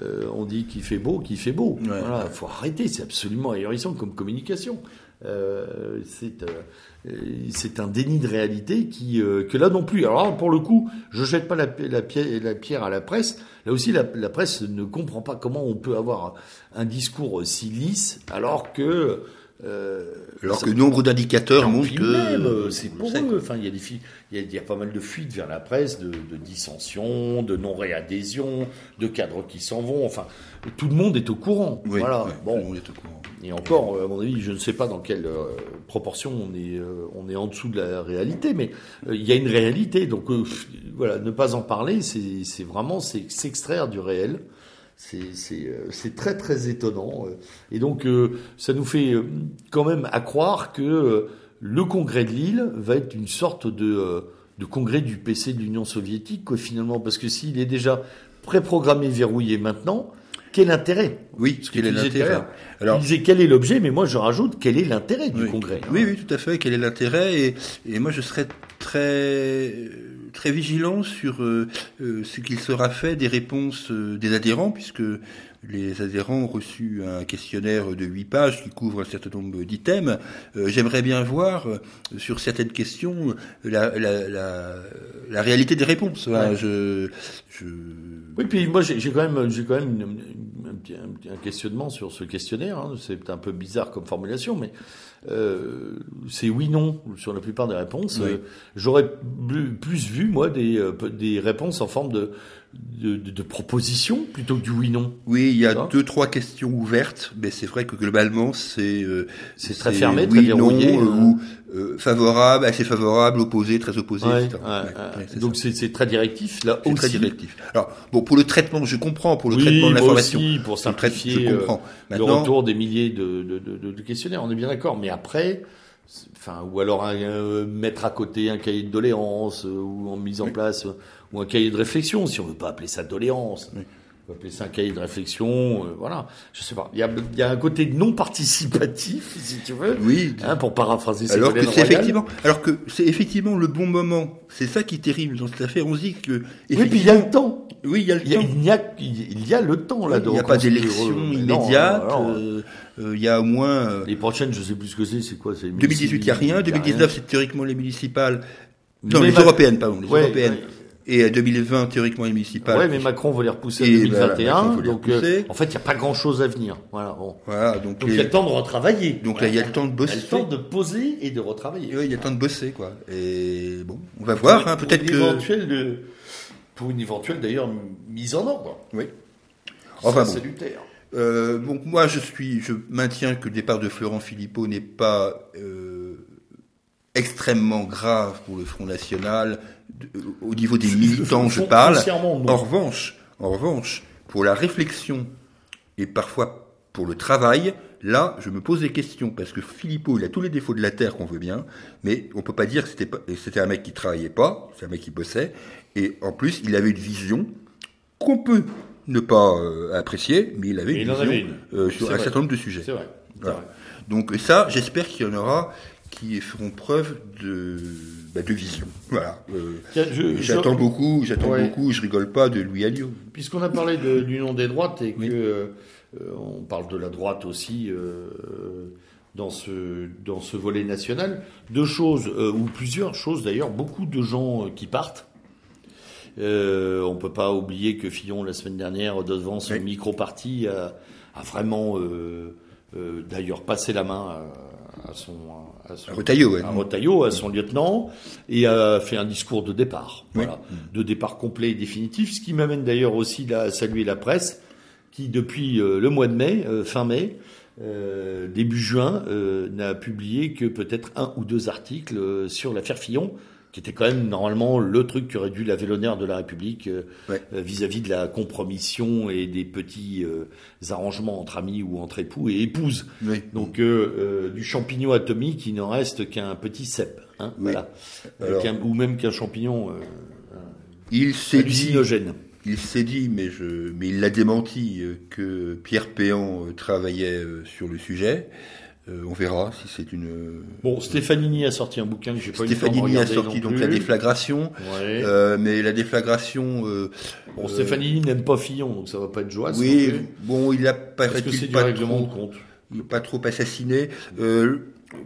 euh, on dit qu'il fait beau qu'il fait beau. Il Voilà, faut arrêter. C'est absolument ahurissant comme communication. Euh, c'est euh, c'est un déni de réalité qui que là non plus. Alors pour le coup, je jette pas la, la, pierre, à la presse. Là aussi, la, la, presse ne comprend pas comment on peut avoir un discours si lisse alors que euh, Alors que nombre d'indicateurs montrent que euh, c'est pour eux. Enfin, il y a des il y, a, pas mal de fuites vers la presse, de, de dissensions, de non-réadhésion, de cadres qui s'en vont. Enfin, tout le monde est au courant. voilà. bon. Tout le monde est au courant. Et encore, à mon avis, je ne sais pas dans quelle euh, proportion on est, on est en dessous de la réalité, mais il y a une réalité. Donc, voilà, ne pas en parler, c'est vraiment s'extraire du réel. Euh, c'est très très étonnant. Euh. Et donc euh, ça nous fait quand même à croire que le congrès de Lille va être une sorte de, de congrès du PC de l'Union soviétique, quoi, finalement, parce que s'il est déjà préprogrammé, verrouillé maintenant, quel intérêt? Oui, quel est l'intérêt? Alors, disait quel est l'objet, mais moi je rajoute quel est l'intérêt du congrès. Oui, oui, tout à fait. Quel est l'intérêt? Et, et moi je serais très très vigilant sur euh, euh, ce qu'il sera fait des réponses euh, des adhérents, puisque les adhérents ont reçu un questionnaire de huit pages qui couvre un certain nombre d'items. J'aimerais bien voir sur certaines questions la, la, la, la réalité des réponses. je, je... Oui, puis moi j'ai quand même, j'ai quand même un, un, questionnement sur ce questionnaire. Hein. C'est un peu bizarre comme formulation, mais euh, c'est oui/non sur la plupart des réponses. Euh, j'aurais plus vu moi des, euh, des réponses en forme de de, de, propositions plutôt que du oui/non. Oui, il y a deux trois questions ouvertes, mais c'est vrai que globalement c'est c'est très fermé, très verrouillé, ou favorable, assez favorable, opposé, très opposé. Donc c'est très directif là aussi. Très directif. Alors bon pour le traitement, je comprends pour le traitement de l'information. pour simplifier je comprends. le retour des milliers de, de, de questionnaires, on est bien d'accord. Mais après, enfin, ou alors euh, mettre à côté un cahier de doléances euh, ou en mise en place euh, ou un cahier de réflexion, si on veut pas appeler ça doléance. On peut appeler ça un cahier de réflexion, voilà. Je sais pas. Il y a, y a un côté non participatif, <laughs> si tu veux. Oui. Hein, pour paraphraser. Alors que c'est effectivement, alors que c'est effectivement le bon moment. C'est ça qui est terrible dans cette affaire. On se dit que. Oui, puis il y a le temps. Oui, il y a le il y a, temps. Il y a, il y a le temps là. Il n'y a pas d'élection immédiate. Euh, il y a au moins. Euh, les prochaines, je sais plus ce que c'est. C'est quoi 2018, il n'y a rien. 2019, c'est théoriquement les municipales. Non, les européennes, pardon, les européennes. Et 2020, théoriquement, les municipales. Ouais, mais Macron veut les repousser en 2021. donc, euh, en fait, il n'y a pas grand chose à venir. Voilà. Bon. voilà donc, donc il y a le temps de retravailler. Donc là, il y a le temps de bosser. Il y a le temps de poser et de retravailler. Oui, il y a le temps de bosser, quoi. Et bon, on va voir, hein, peut-être que. Pour une éventuelle, d'ailleurs, mise en ordre. Oui. Enfin, bon. salutaire. Euh, donc moi, je suis, je maintiens que le départ de Florent Philippot n'est pas euh, extrêmement grave pour le Front National. au niveau des militants, je parle. En revanche, en revanche, pour la réflexion et parfois pour le travail, Là, je me pose des questions parce que Philippot, il a tous les défauts de la terre qu'on veut bien, mais on peut pas dire que c'était pas, c'était un mec qui travaillait pas, c'est un mec qui bossait, et en plus, il avait une vision qu'on peut ne pas euh, apprécier, mais il avait une il vision avait une. euh, sur un vrai. certain nombre de sujets. C'est vrai. Voilà. vrai. Donc ça, j'espère qu'il y en aura qui feront preuve de, bah, de vision. Voilà. Euh, j'attends je- beaucoup, j'attends Ouais. beaucoup, je rigole pas de Louis Alliot. Puisqu'on a parlé de l'union des droites et que Oui. euh, on parle de la droite aussi euh, dans ce dans ce volet national, deux choses ou plusieurs choses d'ailleurs, beaucoup de gens qui partent. Euh, on peut pas oublier que Fillon la semaine dernière devant son Oui. micro parti a, a vraiment euh, euh, d'ailleurs passé la main à, à son à son ouais. à son lieutenant, et a fait un discours de départ. Oui. Voilà, de départ complet et définitif, ce qui m'amène d'ailleurs aussi à saluer la presse, qui depuis euh, le mois de mai, fin mai, début juin, n'a publié que peut-être un ou deux articles sur l'affaire Fillon, qui était quand même normalement le truc qui aurait dû laver l'honneur de la République euh, Ouais. euh, vis-à-vis de la compromission et des petits euh, arrangements entre amis ou entre époux et épouses. Oui. Donc euh, euh, du champignon atomique, il n'en reste qu'un petit cep, hein, Oui. voilà, Alors- qu'un- ou même qu'un champignon il s'est dit, hallucinogène. il s'est dit, mais je, mais il l'a démenti que Pierre Péan travaillait sur le sujet. Euh, on verra si c'est une. Bon, Stéphanini a sorti un bouquin que j'ai pas eu de Stéphanie a sorti donc la déflagration, Ouais. euh, mais la déflagration. euh, bon, euh, Stéphanini n'aime pas Fillon, donc ça va pas être joie. oui, bon, il a pas parce que c'est du pas règlement trop- pas trop assassiné. Euh,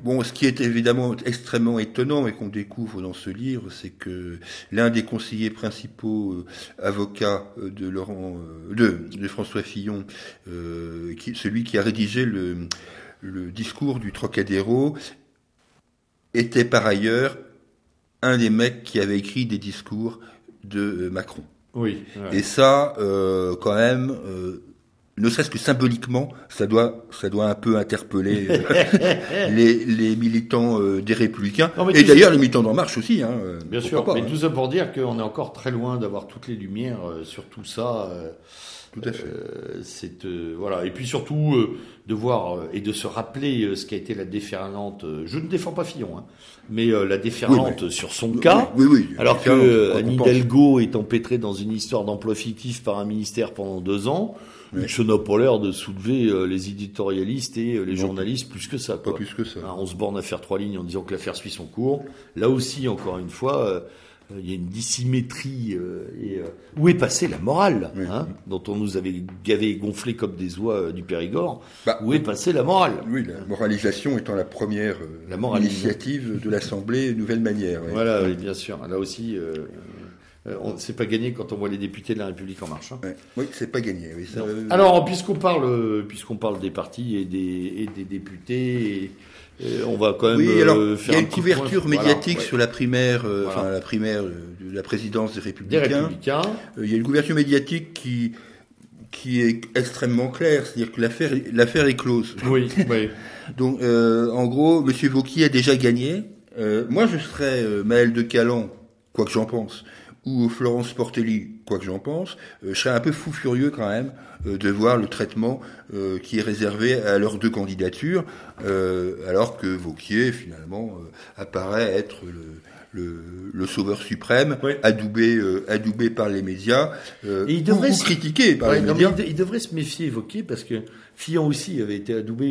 bon, ce qui est évidemment extrêmement étonnant et qu'on découvre dans ce livre, c'est que l'un des conseillers principaux euh, avocats euh, de Laurent, euh, de, de François Fillon, euh, qui, celui qui a rédigé le, le discours du Trocadéro, était par ailleurs un des mecs qui avait écrit des discours de euh, Macron. Oui. ouais. Et ça, euh, quand même, euh, ne serait-ce que symboliquement, ça doit, ça doit un peu interpeller euh, <laughs> les, les militants des Républicains. Non, et d'ailleurs, les militants d'En Marche aussi. Hein, Bien sûr, pas, mais hein. tout ça pour dire qu'on est encore très loin d'avoir toutes les lumières sur tout ça. Tout à fait. C'est voilà et puis surtout de voir euh, et de se rappeler euh, ce qu'a été la déferlante. euh, je ne défends pas Fillon, hein, mais euh, la déferlante sur son cas. Oui, oui. Alors que euh, Anne. Hidalgo est empêtrée dans une histoire d'emploi fictif par un ministère pendant deux ans, Oui. ça n'a pas l'air de soulever euh, les éditorialistes et euh, les Non. journalistes plus que ça. Pas plus que ça. On se borne à faire trois lignes en disant que l'affaire suit son cours. Là aussi, encore une fois, euh, il y a une dissymétrie. euh, et, euh, où est passée la morale, Oui. hein, dont on nous avait gavé et gonflé comme des oies euh, du Périgord Bah, Où est passée la morale? Oui, la moralisation étant la première euh, La initiative de l'Assemblée Nouvelle Manière. Voilà, oui, bien sûr. Là aussi, euh, euh, c'est pas gagné quand on voit les députés de la République en marche. hein. Oui, c'est pas gagné. Ça, euh, Alors, puisqu'on parle, euh, puisqu'on parle des partis et des, et des députés, et- et on va quand même Oui, alors euh, il faire y a un une couverture point. Voilà, médiatique ouais. sur la primaire, euh, Voilà. enfin la primaire euh, de la présidence des des Républicains. Euh, Il y a une couverture médiatique qui qui est extrêmement claire, c'est-à-dire que l'affaire est- l'affaire est close. Oui, <laughs> oui. Donc euh, en gros, Monsieur Vauquier a déjà gagné. Moi, je serais Maël de Calan, quoi que j'en pense, ou Florence Portelli, quoi que j'en pense. euh, je serais un peu fou furieux quand même euh, de voir le traitement euh, qui est réservé à leurs deux candidatures, euh, alors que Vauquier finalement euh, apparaît être le le, le sauveur suprême, Oui. adoubé, euh, adoubé par les médias, euh, Et il devrait ou, se- critiqué par Ouais, les non, mais médias. il, de- il devrait se méfier, évoquer, parce que Fillon aussi avait été adoubé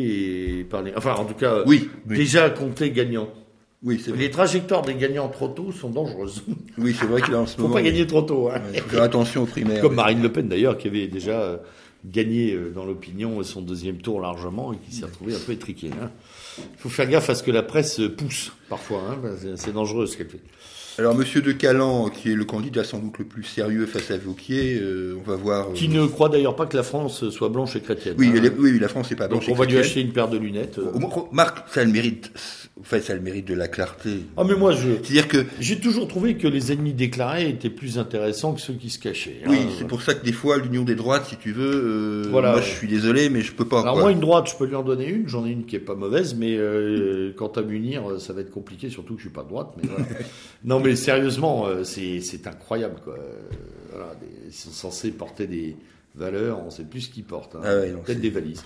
et par les... Enfin, en tout cas, Oui, oui, déjà compté gagnant. Oui, c'est vrai. Les trajectoires des gagnants trop tôt sont dangereuses. Oui, c'est vrai qu'il en <laughs> ce Faut moment. pas gagner trop tôt. Hein. Faut faire attention aux primaires. Comme Marine Le Pen d'ailleurs, qui avait déjà euh, gagné euh, dans l'opinion son deuxième tour largement et qui s'est retrouvée un peu étriquée. Il faut faire gaffe à ce que la presse pousse parfois. Hein, c'est dangereux ce qu'elle fait. Alors, Monsieur de Calan, qui est le candidat sans doute le plus sérieux face à Vauquier, euh, on va voir. euh, Qui ne croit d'ailleurs pas que la France soit blanche et chrétienne. Oui, hein. elle est- oui, la France n'est pas Donc blanche on et va lui acheter une paire de lunettes. euh. Marc, ça a le mérite. En fait, ça a le mérite de la clarté. Ah mais moi je C'est-à-dire que, j'ai toujours trouvé que les ennemis déclarés étaient plus intéressants que ceux qui se cachaient. oui, hein. c'est pour ça que des fois, l'union des droites, si tu veux, euh, Voilà, moi, je suis désolé, mais je peux pas. Alors quoi. moi une droite, je peux lui en donner une. J'en ai une qui est pas mauvaise, mais euh, quant à Munir, euh, ça va être compliqué, surtout que je suis pas de droite. Mais voilà. <laughs> non mais sérieusement, euh, c'est incroyable quoi. Euh, Voilà, des- ils sont censés porter des valeurs, on ne sait plus ce qu'ils portent. Hein. Ah ouais, Peut-être des valises.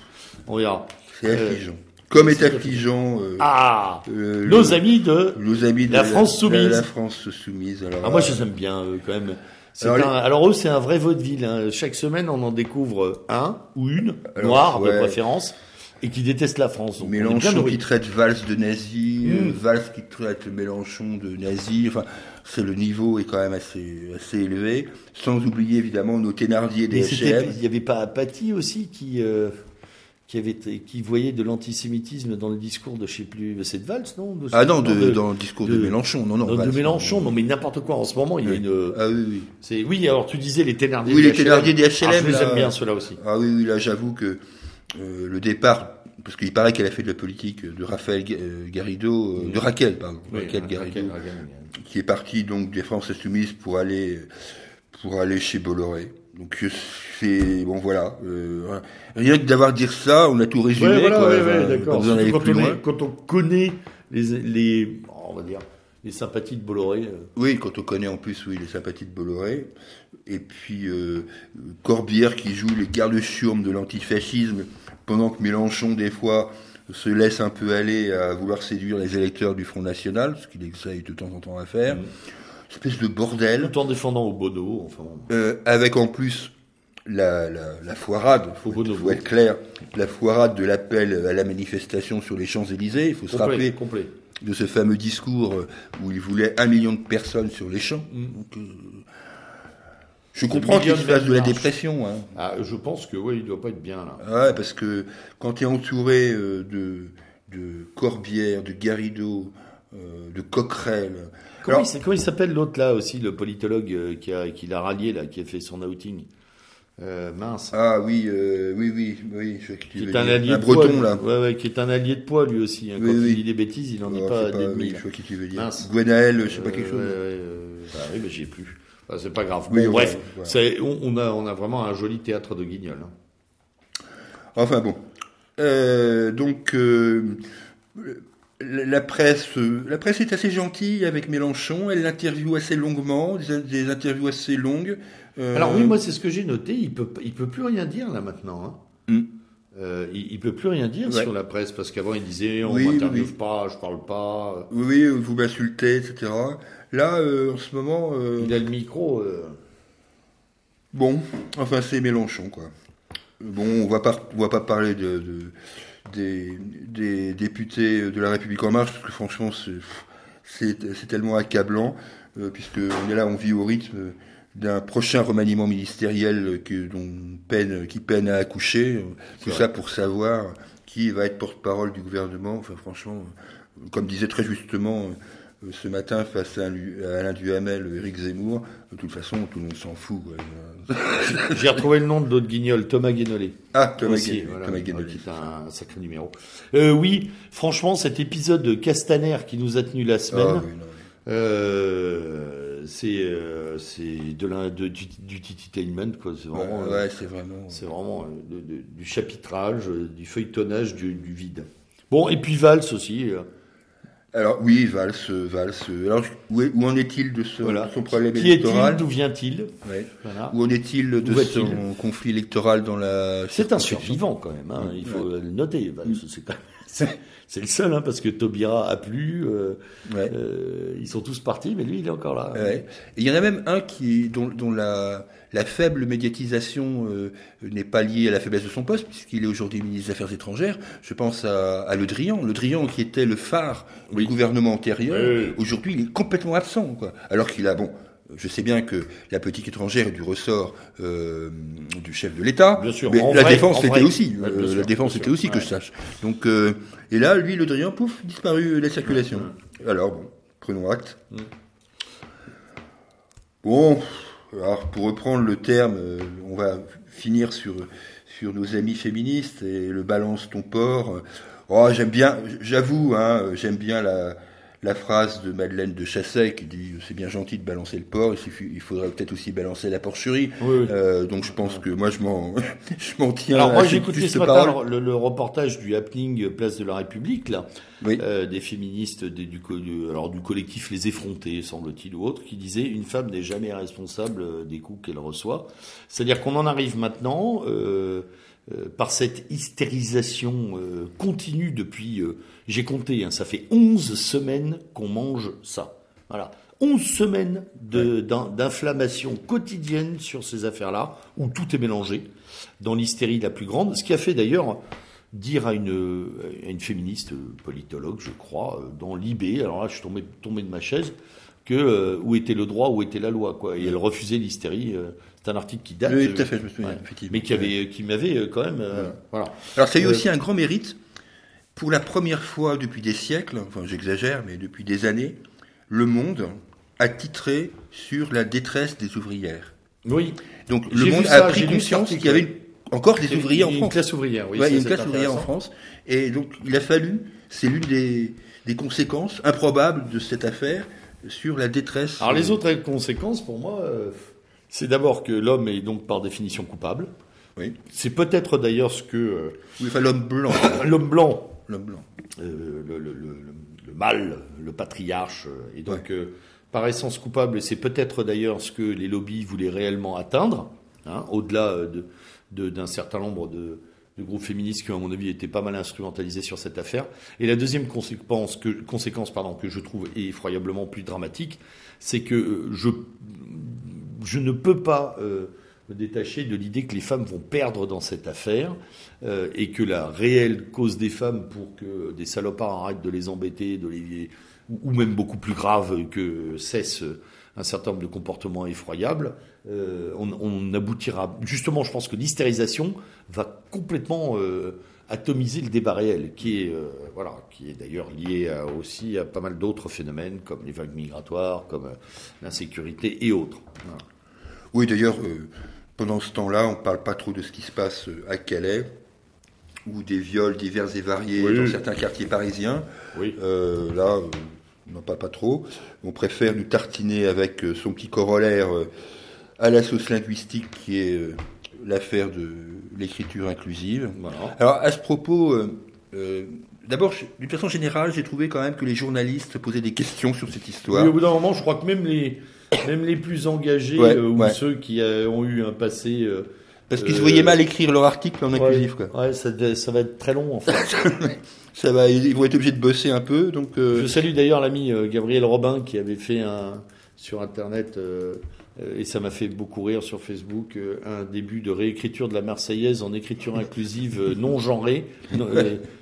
On verra. C'est Euh, affligeant. Comme est affligeant euh, Ah euh, Nos le- amis de... nos amis de La France soumise. La, la France soumise. Alors, Ah, moi, euh, je les aime bien, eux, quand même. Alors, un- Alors, eux, c'est un vrai vaudeville. Hein. Chaque semaine, on en découvre un ou une, Alors, noire de ouais. préférence, et qui déteste la France. Donc, Mélenchon qui traite Valls de nazi, Mm. euh, Valls qui traite Mélenchon de nazi. Enfin, c'est le niveau est quand même assez assez élevé. Sans oublier évidemment nos Thénardier des HM. il n'y avait pas Paty aussi qui, euh, qui, avait, qui voyait de l'antisémitisme dans le discours de, je sais plus, c'est de Valls, non De- Ah non, de, de- dans le discours de, Mélenchon, non non. de Mélenchon, non mais n'importe quoi. En ce moment, il y a une... Ah oui oui. c'est Oui, alors tu disais les Thénardier Oui, les Thénardier des HLM, Ah, je les aime bien, ceux-là aussi. Ah oui oui là j'avoue que euh, le départ parce qu'il paraît qu'elle a fait de la politique de Raphaël euh, Garrido, euh, de Raquel pardon, Oui, Raquel Garrido, Raquel, qui est partie donc des France Insoumises pour aller pour aller chez Bolloré. Donc c'est bon voilà. euh, rien que d'avoir dire ça, on a tout résumé. Ouais, voilà, quoi, ouais, Enfin, ouais, pas d'accord. Quand, on quand connaît les, les, on va dire, les sympathies de Bolloré, euh, Oui, quand on connaît en plus oui les sympathies de Bolloré. Et puis euh, Corbière qui joue les gardes-chiourmes de l'antifascisme pendant que Mélenchon des fois se laisse un peu aller à vouloir séduire les électeurs du Front National, ce qu'il essaye de temps en temps à faire. Mhm. Espèce de bordel. tout en défendant au Bono, enfin, Euh, avec en plus la, la, la foirade, Au faut, être clair, la foirade de l'appel à la manifestation sur les Champs-Élysées. Il faut se rappeler complet. de ce fameux discours où il voulait un million de personnes sur les champs. Mm. Donc, euh, je comprends qu'il se fasse de la dépression. Hein. Ah, je pense que oui, il doit pas être bien là. Ouais, parce que quand tu es entouré euh, de, de Corbière, de Garrido, euh, de Coquerel, Comment, Alors- il, s- comment il s'appelle l'autre là aussi, le politologue euh, qui a qui l'a rallié là, qui a fait son outing? Euh, Mince. ah oui, euh, oui, oui, oui, je qui est un allié un de poids, breton lui. là. Ouais, ouais, qui est un allié de poids lui aussi. hein. Oui, Quand oui. il dit des bêtises, il n'en Oh, dit je pas d'ennemis. oui, je vois qui tu veux dire. Mince. Gwenaël, je sais pas quelque chose. ouais, ouais, bah oui, mais j'ai plus. C'est pas grave. Oui, Bon, on bref, c'est- on, a on a vraiment un joli théâtre de Guignol. hein. Enfin bon. Euh, donc euh, la presse, la presse est assez gentille avec Mélenchon. Elle l'interviewe assez longuement, des, des interviews assez longues. Euh, Alors oui, moi c'est ce que j'ai noté. Il peut il peut plus rien dire là maintenant. hein. Hmm. Euh, il, il peut plus rien dire Ouais. sur la presse parce qu'avant il disait on Oui, m'interviewe oui. pas, je parle pas. Oui, vous m'insultez, etc. Là, euh, en ce moment, euh, Il a le micro. euh, bon, enfin c'est Mélenchon quoi. Bon, on va pas, on va pas parler de, de- des, des députés de la République en marche parce que franchement c'est tellement accablant euh, puisque on est là, on vit au rythme d'un prochain remaniement ministériel que dont peine qui peine à accoucher. Tout vrai. ça pour savoir qui va être porte-parole du gouvernement. Enfin franchement, comme disait très justement euh, ce matin face à, Alain Duhamel, Éric Zemmour, de toute façon tout le monde s'en fout. <laughs> J'ai retrouvé le nom de l'autre guignol, Thomas Guénolé. Ah, Thomas Aussi, Guénolé, voilà, Thomas euh, Guénolé. qui est un sacré numéro. Euh, oui, franchement, cet épisode de Castaner qui nous a tenu la semaine, Ah, oui, euh, c'est euh, c'est de la de, du, du tititainment quoi. C'est vraiment, Ouais, ouais, c'est vraiment. c'est vraiment de- de- du chapitrage, du feuilletonnage, du, du vide. Bon, et puis Valls aussi. Alors oui, Valls, Valls. euh, Alors où, est- où en est-il de son, voilà. de son problème Qui est-il électoral D'où vient-il Ouais. Voilà. Où en est-il de Où son conflit électoral dans la C'est un survivant quand même, hein, il faut le noter. Valls, c'est quand même- c'est- le seul, hein, parce que Taubira a plu, euh, Ouais. euh, ils sont tous partis, mais lui, il est encore là. Ouais. Et il y en a même un qui, dont, dont la, la faible médiatisation euh, n'est pas liée à la faiblesse de son poste, puisqu'il est aujourd'hui ministre des Affaires étrangères. Je pense à, à Le Drian. Le Drian qui était le phare Oui. du gouvernement antérieur. Oui. Aujourd'hui, il est complètement absent. Quoi. Alors qu'il a, bon, je sais bien que la politique étrangère est du ressort euh, du chef de l'État. Bien sûr, Mais en la vrai, défense en c'était vrai. aussi. Ouais, bien sûr, la défense sûr. aussi que je sache. Donc, euh, et là, lui, Le Drian, pouf, disparu de la circulation. Alors, bon, prenons acte. Mm. Bon, alors pour reprendre le terme, euh, on va finir sur, sur nos amis féministes et le balance ton porc. Oh, j'aime bien, j'avoue, hein, j'aime bien la, la phrase de Madeleine de Chasset qui dit c'est bien gentil de balancer le porc, il, il faudrait peut-être aussi balancer la porcherie. Euh, donc je pense que moi je m'en <laughs> je m'en tiens. Alors moi j'ai écouté ce matin le, reportage du happening Place de la République là, euh, des féministes du, alors du collectif Les Effrontés semble-t-il ou autre, qui disait une femme n'est jamais responsable des coups qu'elle reçoit. C'est-à-dire qu'on en arrive maintenant. Euh, euh, par cette hystérisation euh, continue depuis, euh, j'ai compté, hein, ça fait 11 semaines qu'on mange ça. Voilà. 11 semaines d'inflammation quotidienne sur ces affaires-là, où tout est mélangé, dans l'hystérie la plus grande, ce qui a fait d'ailleurs dire à une, une féministe politologue, je crois, dans l'IB, alors là je suis tombé, tombé de ma chaise, que où était le droit, où était la loi, quoi. Et elle refusait l'hystérie. C'est un article qui date. Oui, tout à fait, je me souviens, Mais qui, avait, qui m'avait euh, quand même. Euh, voilà. Alors, ça a eu euh, aussi un grand mérite. Pour la première fois depuis des siècles, enfin j'exagère, mais depuis des années, le monde a titré sur la détresse des ouvrières. Oui. Donc le monde a pris conscience qu'il y avait encore des ouvriers en France. Une classe ouvrière, oui. il y a une classe ouvrière en France. Et donc il a fallu, c'est l'une des, des conséquences improbables de cette affaire sur la détresse. Alors les autres conséquences, pour moi, c'est d'abord que l'homme est donc par définition coupable. Oui. C'est peut-être d'ailleurs ce que. Euh, oui, enfin l'homme blanc. <coughs> l'homme blanc. L'homme blanc. Euh, le, le, le, le, mâle, le patriarche, euh, et donc par essence coupable. C'est peut-être d'ailleurs ce que les lobbies voulaient réellement atteindre, hein, au-delà de, d'un certain nombre de, de groupes féministes qui, à mon avis, étaient pas mal instrumentalisés sur cette affaire. Et la deuxième conséquence que, conséquence, pardon, que je trouve effroyablement plus dramatique, c'est que je je ne peux pas euh, me détacher de l'idée que les femmes vont perdre dans cette affaire euh, et que la réelle cause des femmes pour que des salopards arrêtent de les embêter, de les, ou même beaucoup plus grave que cesse un certain nombre de comportements effroyables, euh, on, aboutira. Justement, je pense que l'hystérisation va complètement atomiser le débat réel, qui est, voilà, qui est d'ailleurs lié aussi à pas mal d'autres phénomènes comme les vagues migratoires, comme l'insécurité et autres. Oui, d'ailleurs, euh, pendant ce temps-là, on ne parle pas trop de ce qui se passe euh, à Calais, ou des viols divers et variés dans certains quartiers parisiens. Oui. Euh, là, on n'en parle pas trop. On préfère nous tartiner avec son petit corollaire à la sauce linguistique qui est l'affaire de l'écriture inclusive. Alors, à ce propos, D'abord, d'une façon générale, j'ai trouvé quand même que les journalistes posaient des questions sur cette histoire. Oui, au bout d'un moment, je crois que même les, <coughs> même les plus engagés euh, ou ceux qui euh, ont eu un passé. Euh, Parce qu'ils se voyaient mal écrire leur article en inclusif. Quoi. Ouais, ça, ça, va être très long en fait. <laughs> ça va, ils vont être obligés de bosser un peu. Donc, Je salue d'ailleurs l'ami Gabriel Robin qui avait fait un, sur Internet et ça m'a fait beaucoup rire sur Facebook, euh, un début de réécriture de la Marseillaise en écriture inclusive euh, non genrée,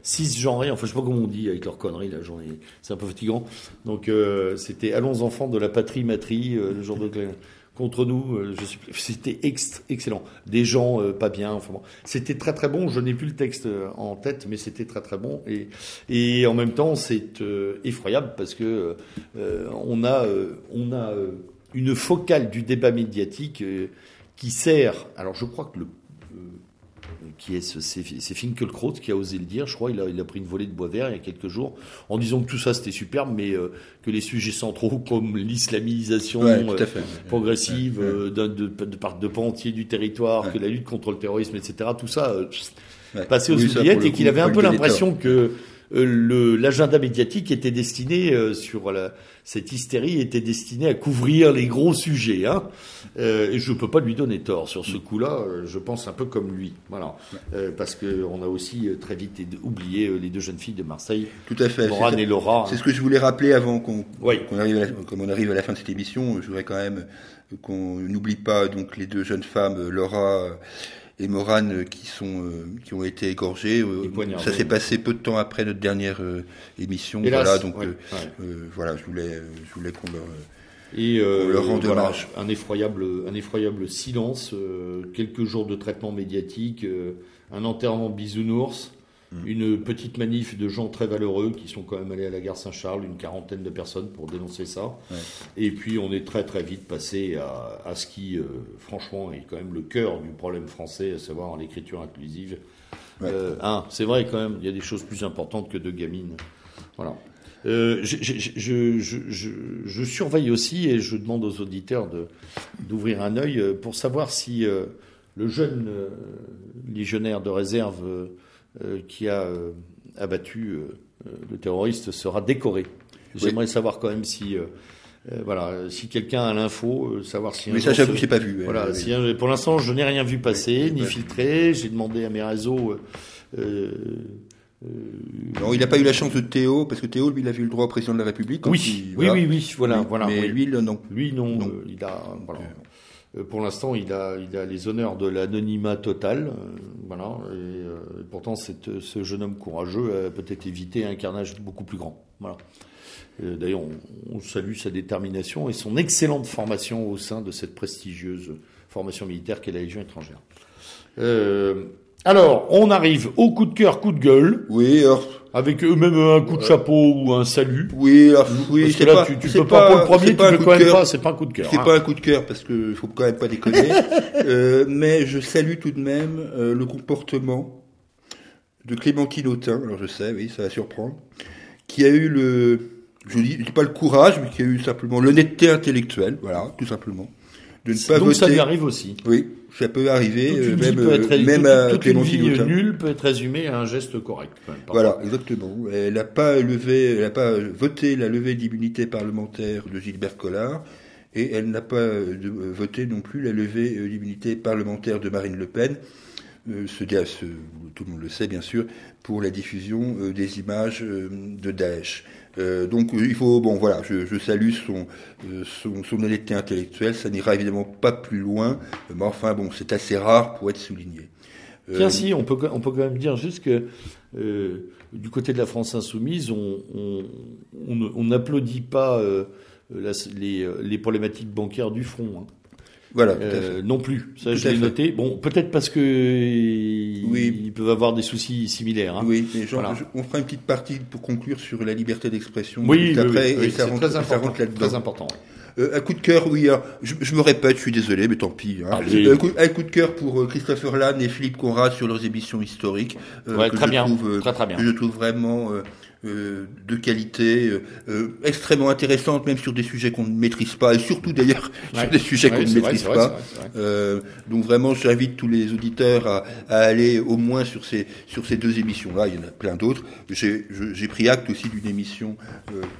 six genrés, enfin je sais pas comment on dit avec leur conneries là, c'est un peu fatigant. Donc c'était Allons enfants de la patrie matrie, le genre de contre nous, c'était excellent. Des gens pas bien, enfin bon. C'était très très bon, je n'ai plus le texte en tête, mais c'était très très bon. Et, et en même temps, c'est effroyable parce que on a, on a une focale du débat médiatique euh, qui sert. Alors je crois que le euh, qui est c'est Finkelkraut qui a osé le dire, je crois, il a, il a pris une volée de bois vert il y a quelques jours, en disant que tout ça c'était superbe, mais euh, que les sujets centraux comme l'islamisation progressive de, de, de, pans entiers du territoire, que la lutte contre le terrorisme, etc., tout ça passait aux oubliettes et qu'il avait un peu l'impression que l'agenda médiatique était destiné sur la, cette hystérie était destinée à couvrir les gros sujets. Hein. Euh, et je ne peux pas lui donner tort sur ce coup-là. Euh, je pense un peu comme lui. Voilà. Euh, parce qu'on a aussi très vite oublié les deux jeunes filles de Marseille. Tout à fait. Morane et Laura. C'est ce que je voulais rappeler avant qu'on arrive, comme on arrive à la fin de cette émission. Je voudrais quand même qu'on n'oublie pas donc les deux jeunes femmes, Laura et Morane euh, qui sont euh, qui ont été égorgés. Euh, ça s'est passé peu de temps après notre dernière émission. voilà, donc voilà, je voulais je voulais qu'on leur et hommage. Un effroyable un effroyable silence, quelques jours de traitement médiatique, un enterrement bisounours. Une petite manif de gens très valeureux qui sont quand même allés à la gare Saint-Charles, une quarantaine de personnes pour dénoncer ça. Et puis on est très très vite passé à, ce qui, euh, franchement, est quand même le cœur du problème français, à savoir l'écriture inclusive. Euh, c'est vrai quand même, il y a des choses plus importantes que de gamines. Voilà. Euh, je, je, je, je, surveille aussi et je demande aux auditeurs d'ouvrir un œil pour savoir si le jeune légionnaire de réserve qui a abattu le terroriste sera décoré. J'aimerais savoir quand même si euh, voilà, si quelqu'un a l'info, euh, savoir si. Mais ça, j'avoue, j'ai pas vu. Voilà, si pour l'instant, je n'ai rien vu passer, ni filtré. J'ai demandé à mes réseaux. Euh, non, il n'a pas eu la chance de Théo, parce que Théo, lui, il a vu le droit au président de la République. Oui, oui, oui, oui, voilà, voilà. Mais lui, non. Lui, non. il a, voilà. Pour l'instant, il a, il a les honneurs de l'anonymat total, voilà. Et, pourtant, cette, ce jeune homme courageux a peut-être évité un carnage beaucoup plus grand, voilà. Euh, d'ailleurs, on, salue sa détermination et son excellente formation au sein de cette prestigieuse formation militaire qu'est la Légion étrangère. Euh, alors, on arrive au coup de cœur, coup de gueule. Oui, avec eux-mêmes un coup de chapeau ou un salut. Oui, alors, oui, parce que là, tu, tu peux pas, pour le premier, tu peux quand même pas, c'est pas un coup de cœur. C'est hein. pas un coup de cœur parce que faut quand même pas déconner. <laughs> euh, mais je salue tout de même euh, le comportement de Clémentine Autain. Alors je sais, oui, ça va surprendre, qui a eu le je dis, dis pas le courage, mais qui a eu simplement l'honnêteté intellectuelle, voilà, tout simplement, de ne pas Donc ça lui arrive aussi. Oui, ça peut arriver, euh, même, peut être, euh, même à toute une vie nulle peut être résumée à un geste correct. voilà, exactement. Elle n'a pas levé, elle n'a pas voté la levée d'immunité parlementaire de Gilbert Collard, et elle n'a pas euh, voté non plus la levée d'immunité parlementaire de Marine Le Pen. Ce, tout le monde le sait bien sûr, pour la diffusion des images de Daesh. Euh, donc il faut, bon voilà, je, salue son, euh, son, honnêteté intellectuelle, ça n'ira évidemment pas plus loin, mais enfin bon, c'est assez rare pour être souligné. Euh, Tiens, si, on peut, on peut quand même dire juste que euh, du côté de la France insoumise, on n'applaudit pas la, les, les, problématiques bancaires du front. Hein. Voilà. Euh, non plus. Ça, je l'ai noté. Bon, peut-être parce que oui. ils peuvent avoir des soucis similaires. Hein. Oui, mais genre, on fera une petite partie pour conclure sur la liberté d'expression. Oui, après, et ça rentre, très important. Très important. Euh, un coup de cœur, oui. je, je, me répète, je suis désolé, mais tant pis. Hein. Euh, un, coup, un, coup, de cœur pour euh, Christopher Lann et Philippe Conrad sur leurs émissions historiques. Euh, ouais, très, bien. Trouve, très, très bien. Que je trouve vraiment euh, de qualité, euh, euh, extrêmement intéressante, même sur des sujets qu'on ne maîtrise pas, et surtout d'ailleurs <laughs> sur des sujets qu'on ne maîtrise pas. donc vraiment, j'invite tous les auditeurs à, à, aller au moins sur ces sur ces deux émissions-là. Il y en a plein d'autres. J'ai pris acte aussi d'une émission.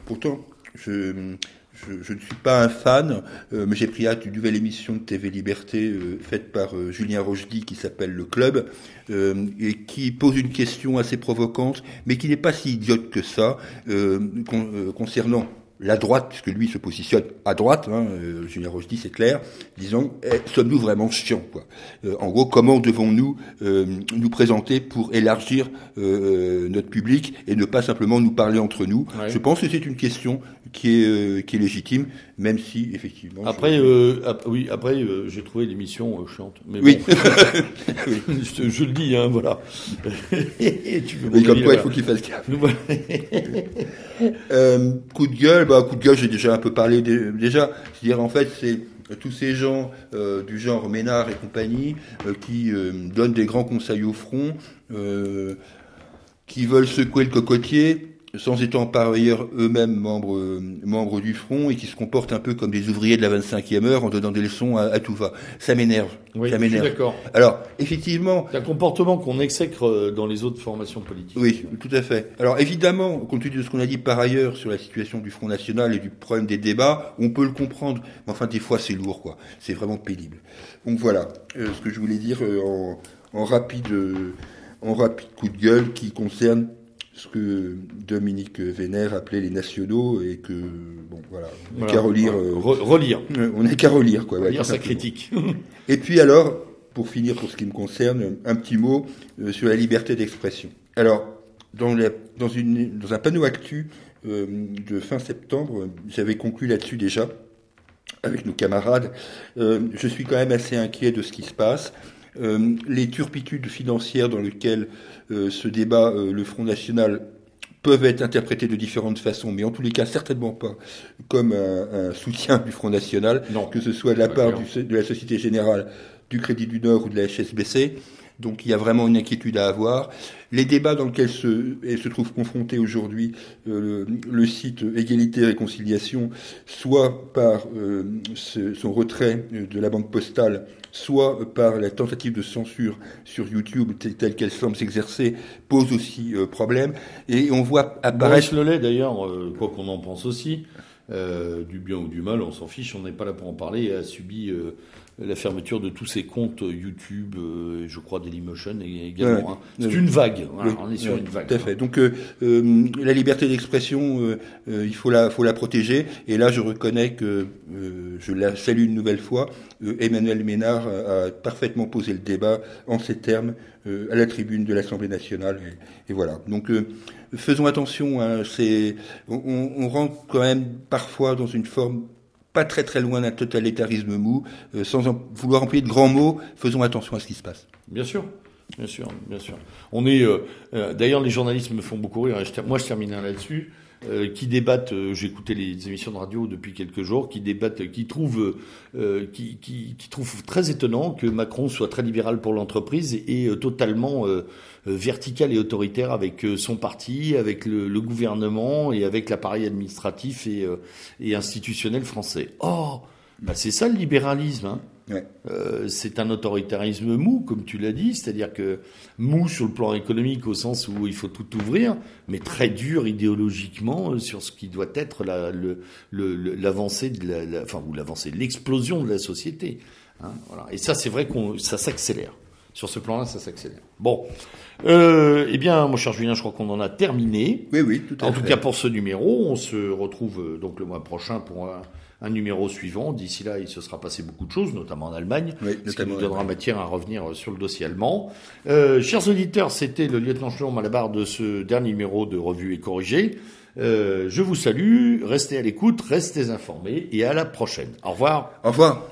pourtant, je je, ne suis pas un fan, euh, mais j'ai pris hâte d'une nouvelle émission de TV Liberté euh, faite par euh, Julien Rochdy qui s'appelle Le Club et qui pose une question assez provocante, mais qui n'est pas si idiote que ça concernant la droite, puisque lui se positionne à droite, hein, euh, Julien Rochdy, c'est clair, disons, eh, sommes-nous vraiment chiants quoi euh, En gros, comment devons-nous euh, nous présenter pour élargir euh, notre public et ne pas simplement nous parler entre nous? Je pense que c'est une question qui est, qui est légitime, même si, effectivement... Après, oui, après j'ai trouvé l'émission chiante. Mais <laughs> <laughs> oui. je, je, le dis, hein, voilà. <laughs> tu mais comme quoi, il faut qu'il fasse gaffe. Coup de gueule, bah, coup de gueule, j'ai déjà un peu parlé déjà. C'est-à-dire, en fait, c'est tous ces gens euh, du genre Ménard et compagnie euh, qui euh, donnent des grands conseils au front, qui veulent secouer le cocotier sans étant par ailleurs eux-mêmes membres, membres du front et qui se comportent un peu comme des ouvriers de la 25e heure en donnant des leçons à, tout va. Ça m'énerve. Oui, ça m'énerve. d'accord. Alors, effectivement. C'est un comportement qu'on exècre euh, dans les autres formations politiques. Oui, tout à fait. Alors, évidemment, compte tenu de ce qu'on a dit par ailleurs sur la situation du Front National et du problème des débats, on peut le comprendre. Mais enfin, des fois, c'est lourd, quoi. C'est vraiment pénible. Donc voilà, euh, ce que je voulais dire euh, en, en rapide, en rapide coup de gueule qui concerne ce que Dominique Vénère appelait les nationaux et que bon voilà, on n'a qu'à relire, euh, relire. On n'a qu'à relire quoi. Relire sa critique. <laughs> et puis alors, pour finir pour ce qui me concerne, un petit mot euh, sur la liberté d'expression. Alors dans, la, dans, une, dans un panneau actu euh, de fin septembre, j'avais conclu là-dessus déjà avec nos camarades. je suis quand même assez inquiet de ce qui se passe. Les turpitudes financières dans lesquelles euh, ce débat, euh, le Front National peuvent être interprétés de différentes façons, mais en tous les cas certainement pas comme un, soutien du Front National, non. que ce soit de la part du, de la Société Générale, du Crédit du Nord ou de la HSBC. Donc il y a vraiment une inquiétude à avoir. Les débats dans lesquels se, se trouve confronté aujourd'hui euh, le, site Égalité et Réconciliation, soit par euh, son retrait de la banque postale, soit par la tentative de censure sur YouTube telle qu'elle semble s'exercer, pose aussi euh, problème. Et on voit apparaître... Maurice Lelay d'ailleurs, quoi qu'on en pense aussi, du bien ou du mal, on s'en fiche, on n'est pas là pour en parler, a subi la fermeture de tous ces comptes YouTube, euh, je crois Dailymotion également. Hein. C'est une vague. on est sur une vague. Tout à fait. Donc euh, euh, la liberté d'expression, il faut la, faut la protéger. Et là, je reconnais que je la salue une nouvelle fois. Emmanuel Ménard a, parfaitement posé le débat en ces termes à la tribune de l'Assemblée nationale. Et, voilà. Donc faisons attention. Hein, c'est, on, on rentre quand même parfois dans une forme pas très très loin d'un totalitarisme mou, euh, sans vouloir employer de grands mots, faisons attention à ce qui se passe. Bien sûr. Bien sûr, bien sûr. On est, euh, euh, d'ailleurs, les journalistes me font beaucoup rire. moi, je termine là-dessus. Euh, qui débattent, euh, écouté les émissions de radio depuis quelques jours, qui débattent, qui trouvent, euh, qui, qui, qui, trouvent très étonnant que Macron soit très libéral pour l'entreprise et, totalement vertical et autoritaire avec son parti, avec le, le gouvernement et avec l'appareil administratif et, et institutionnel français. Oh, bah c'est ça le libéralisme. Hein. Euh, c'est un autoritarisme mou, comme tu l'as dit, c'est-à-dire que mou sur le plan économique au sens où il faut tout ouvrir, mais très dur idéologiquement sur ce qui doit être l'avancée de la, enfin ou l'avancée, l'explosion de la société. Hein, voilà. Et ça, c'est vrai qu'on ça s'accélère. Sur ce plan-là, ça s'accélère. Bon, euh, eh bien, mon cher Julien, je crois qu'on en a terminé. Oui, oui, tout à en fait. En tout cas, pour ce numéro, on se retrouve euh, donc le mois prochain pour un un numéro suivant. D'ici là, il se sera passé beaucoup de choses, notamment en Allemagne, ce qui nous donnera matière à revenir sur le dossier allemand. Euh, chers auditeurs, c'était le lieutenant Chelon à la barre de ce dernier numéro de Revue et Corrigé. Euh, je vous salue, restez à l'écoute, restez informés et à la prochaine. Au revoir. Au revoir.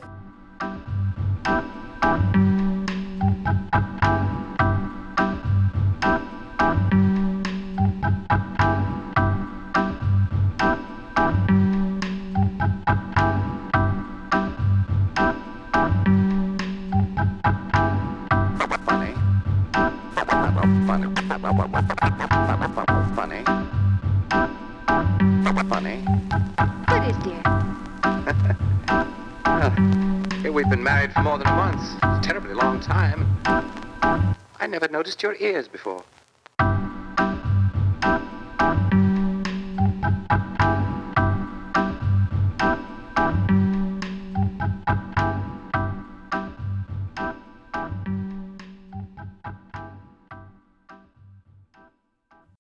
For more than a terribly long time. I never noticed your ears before.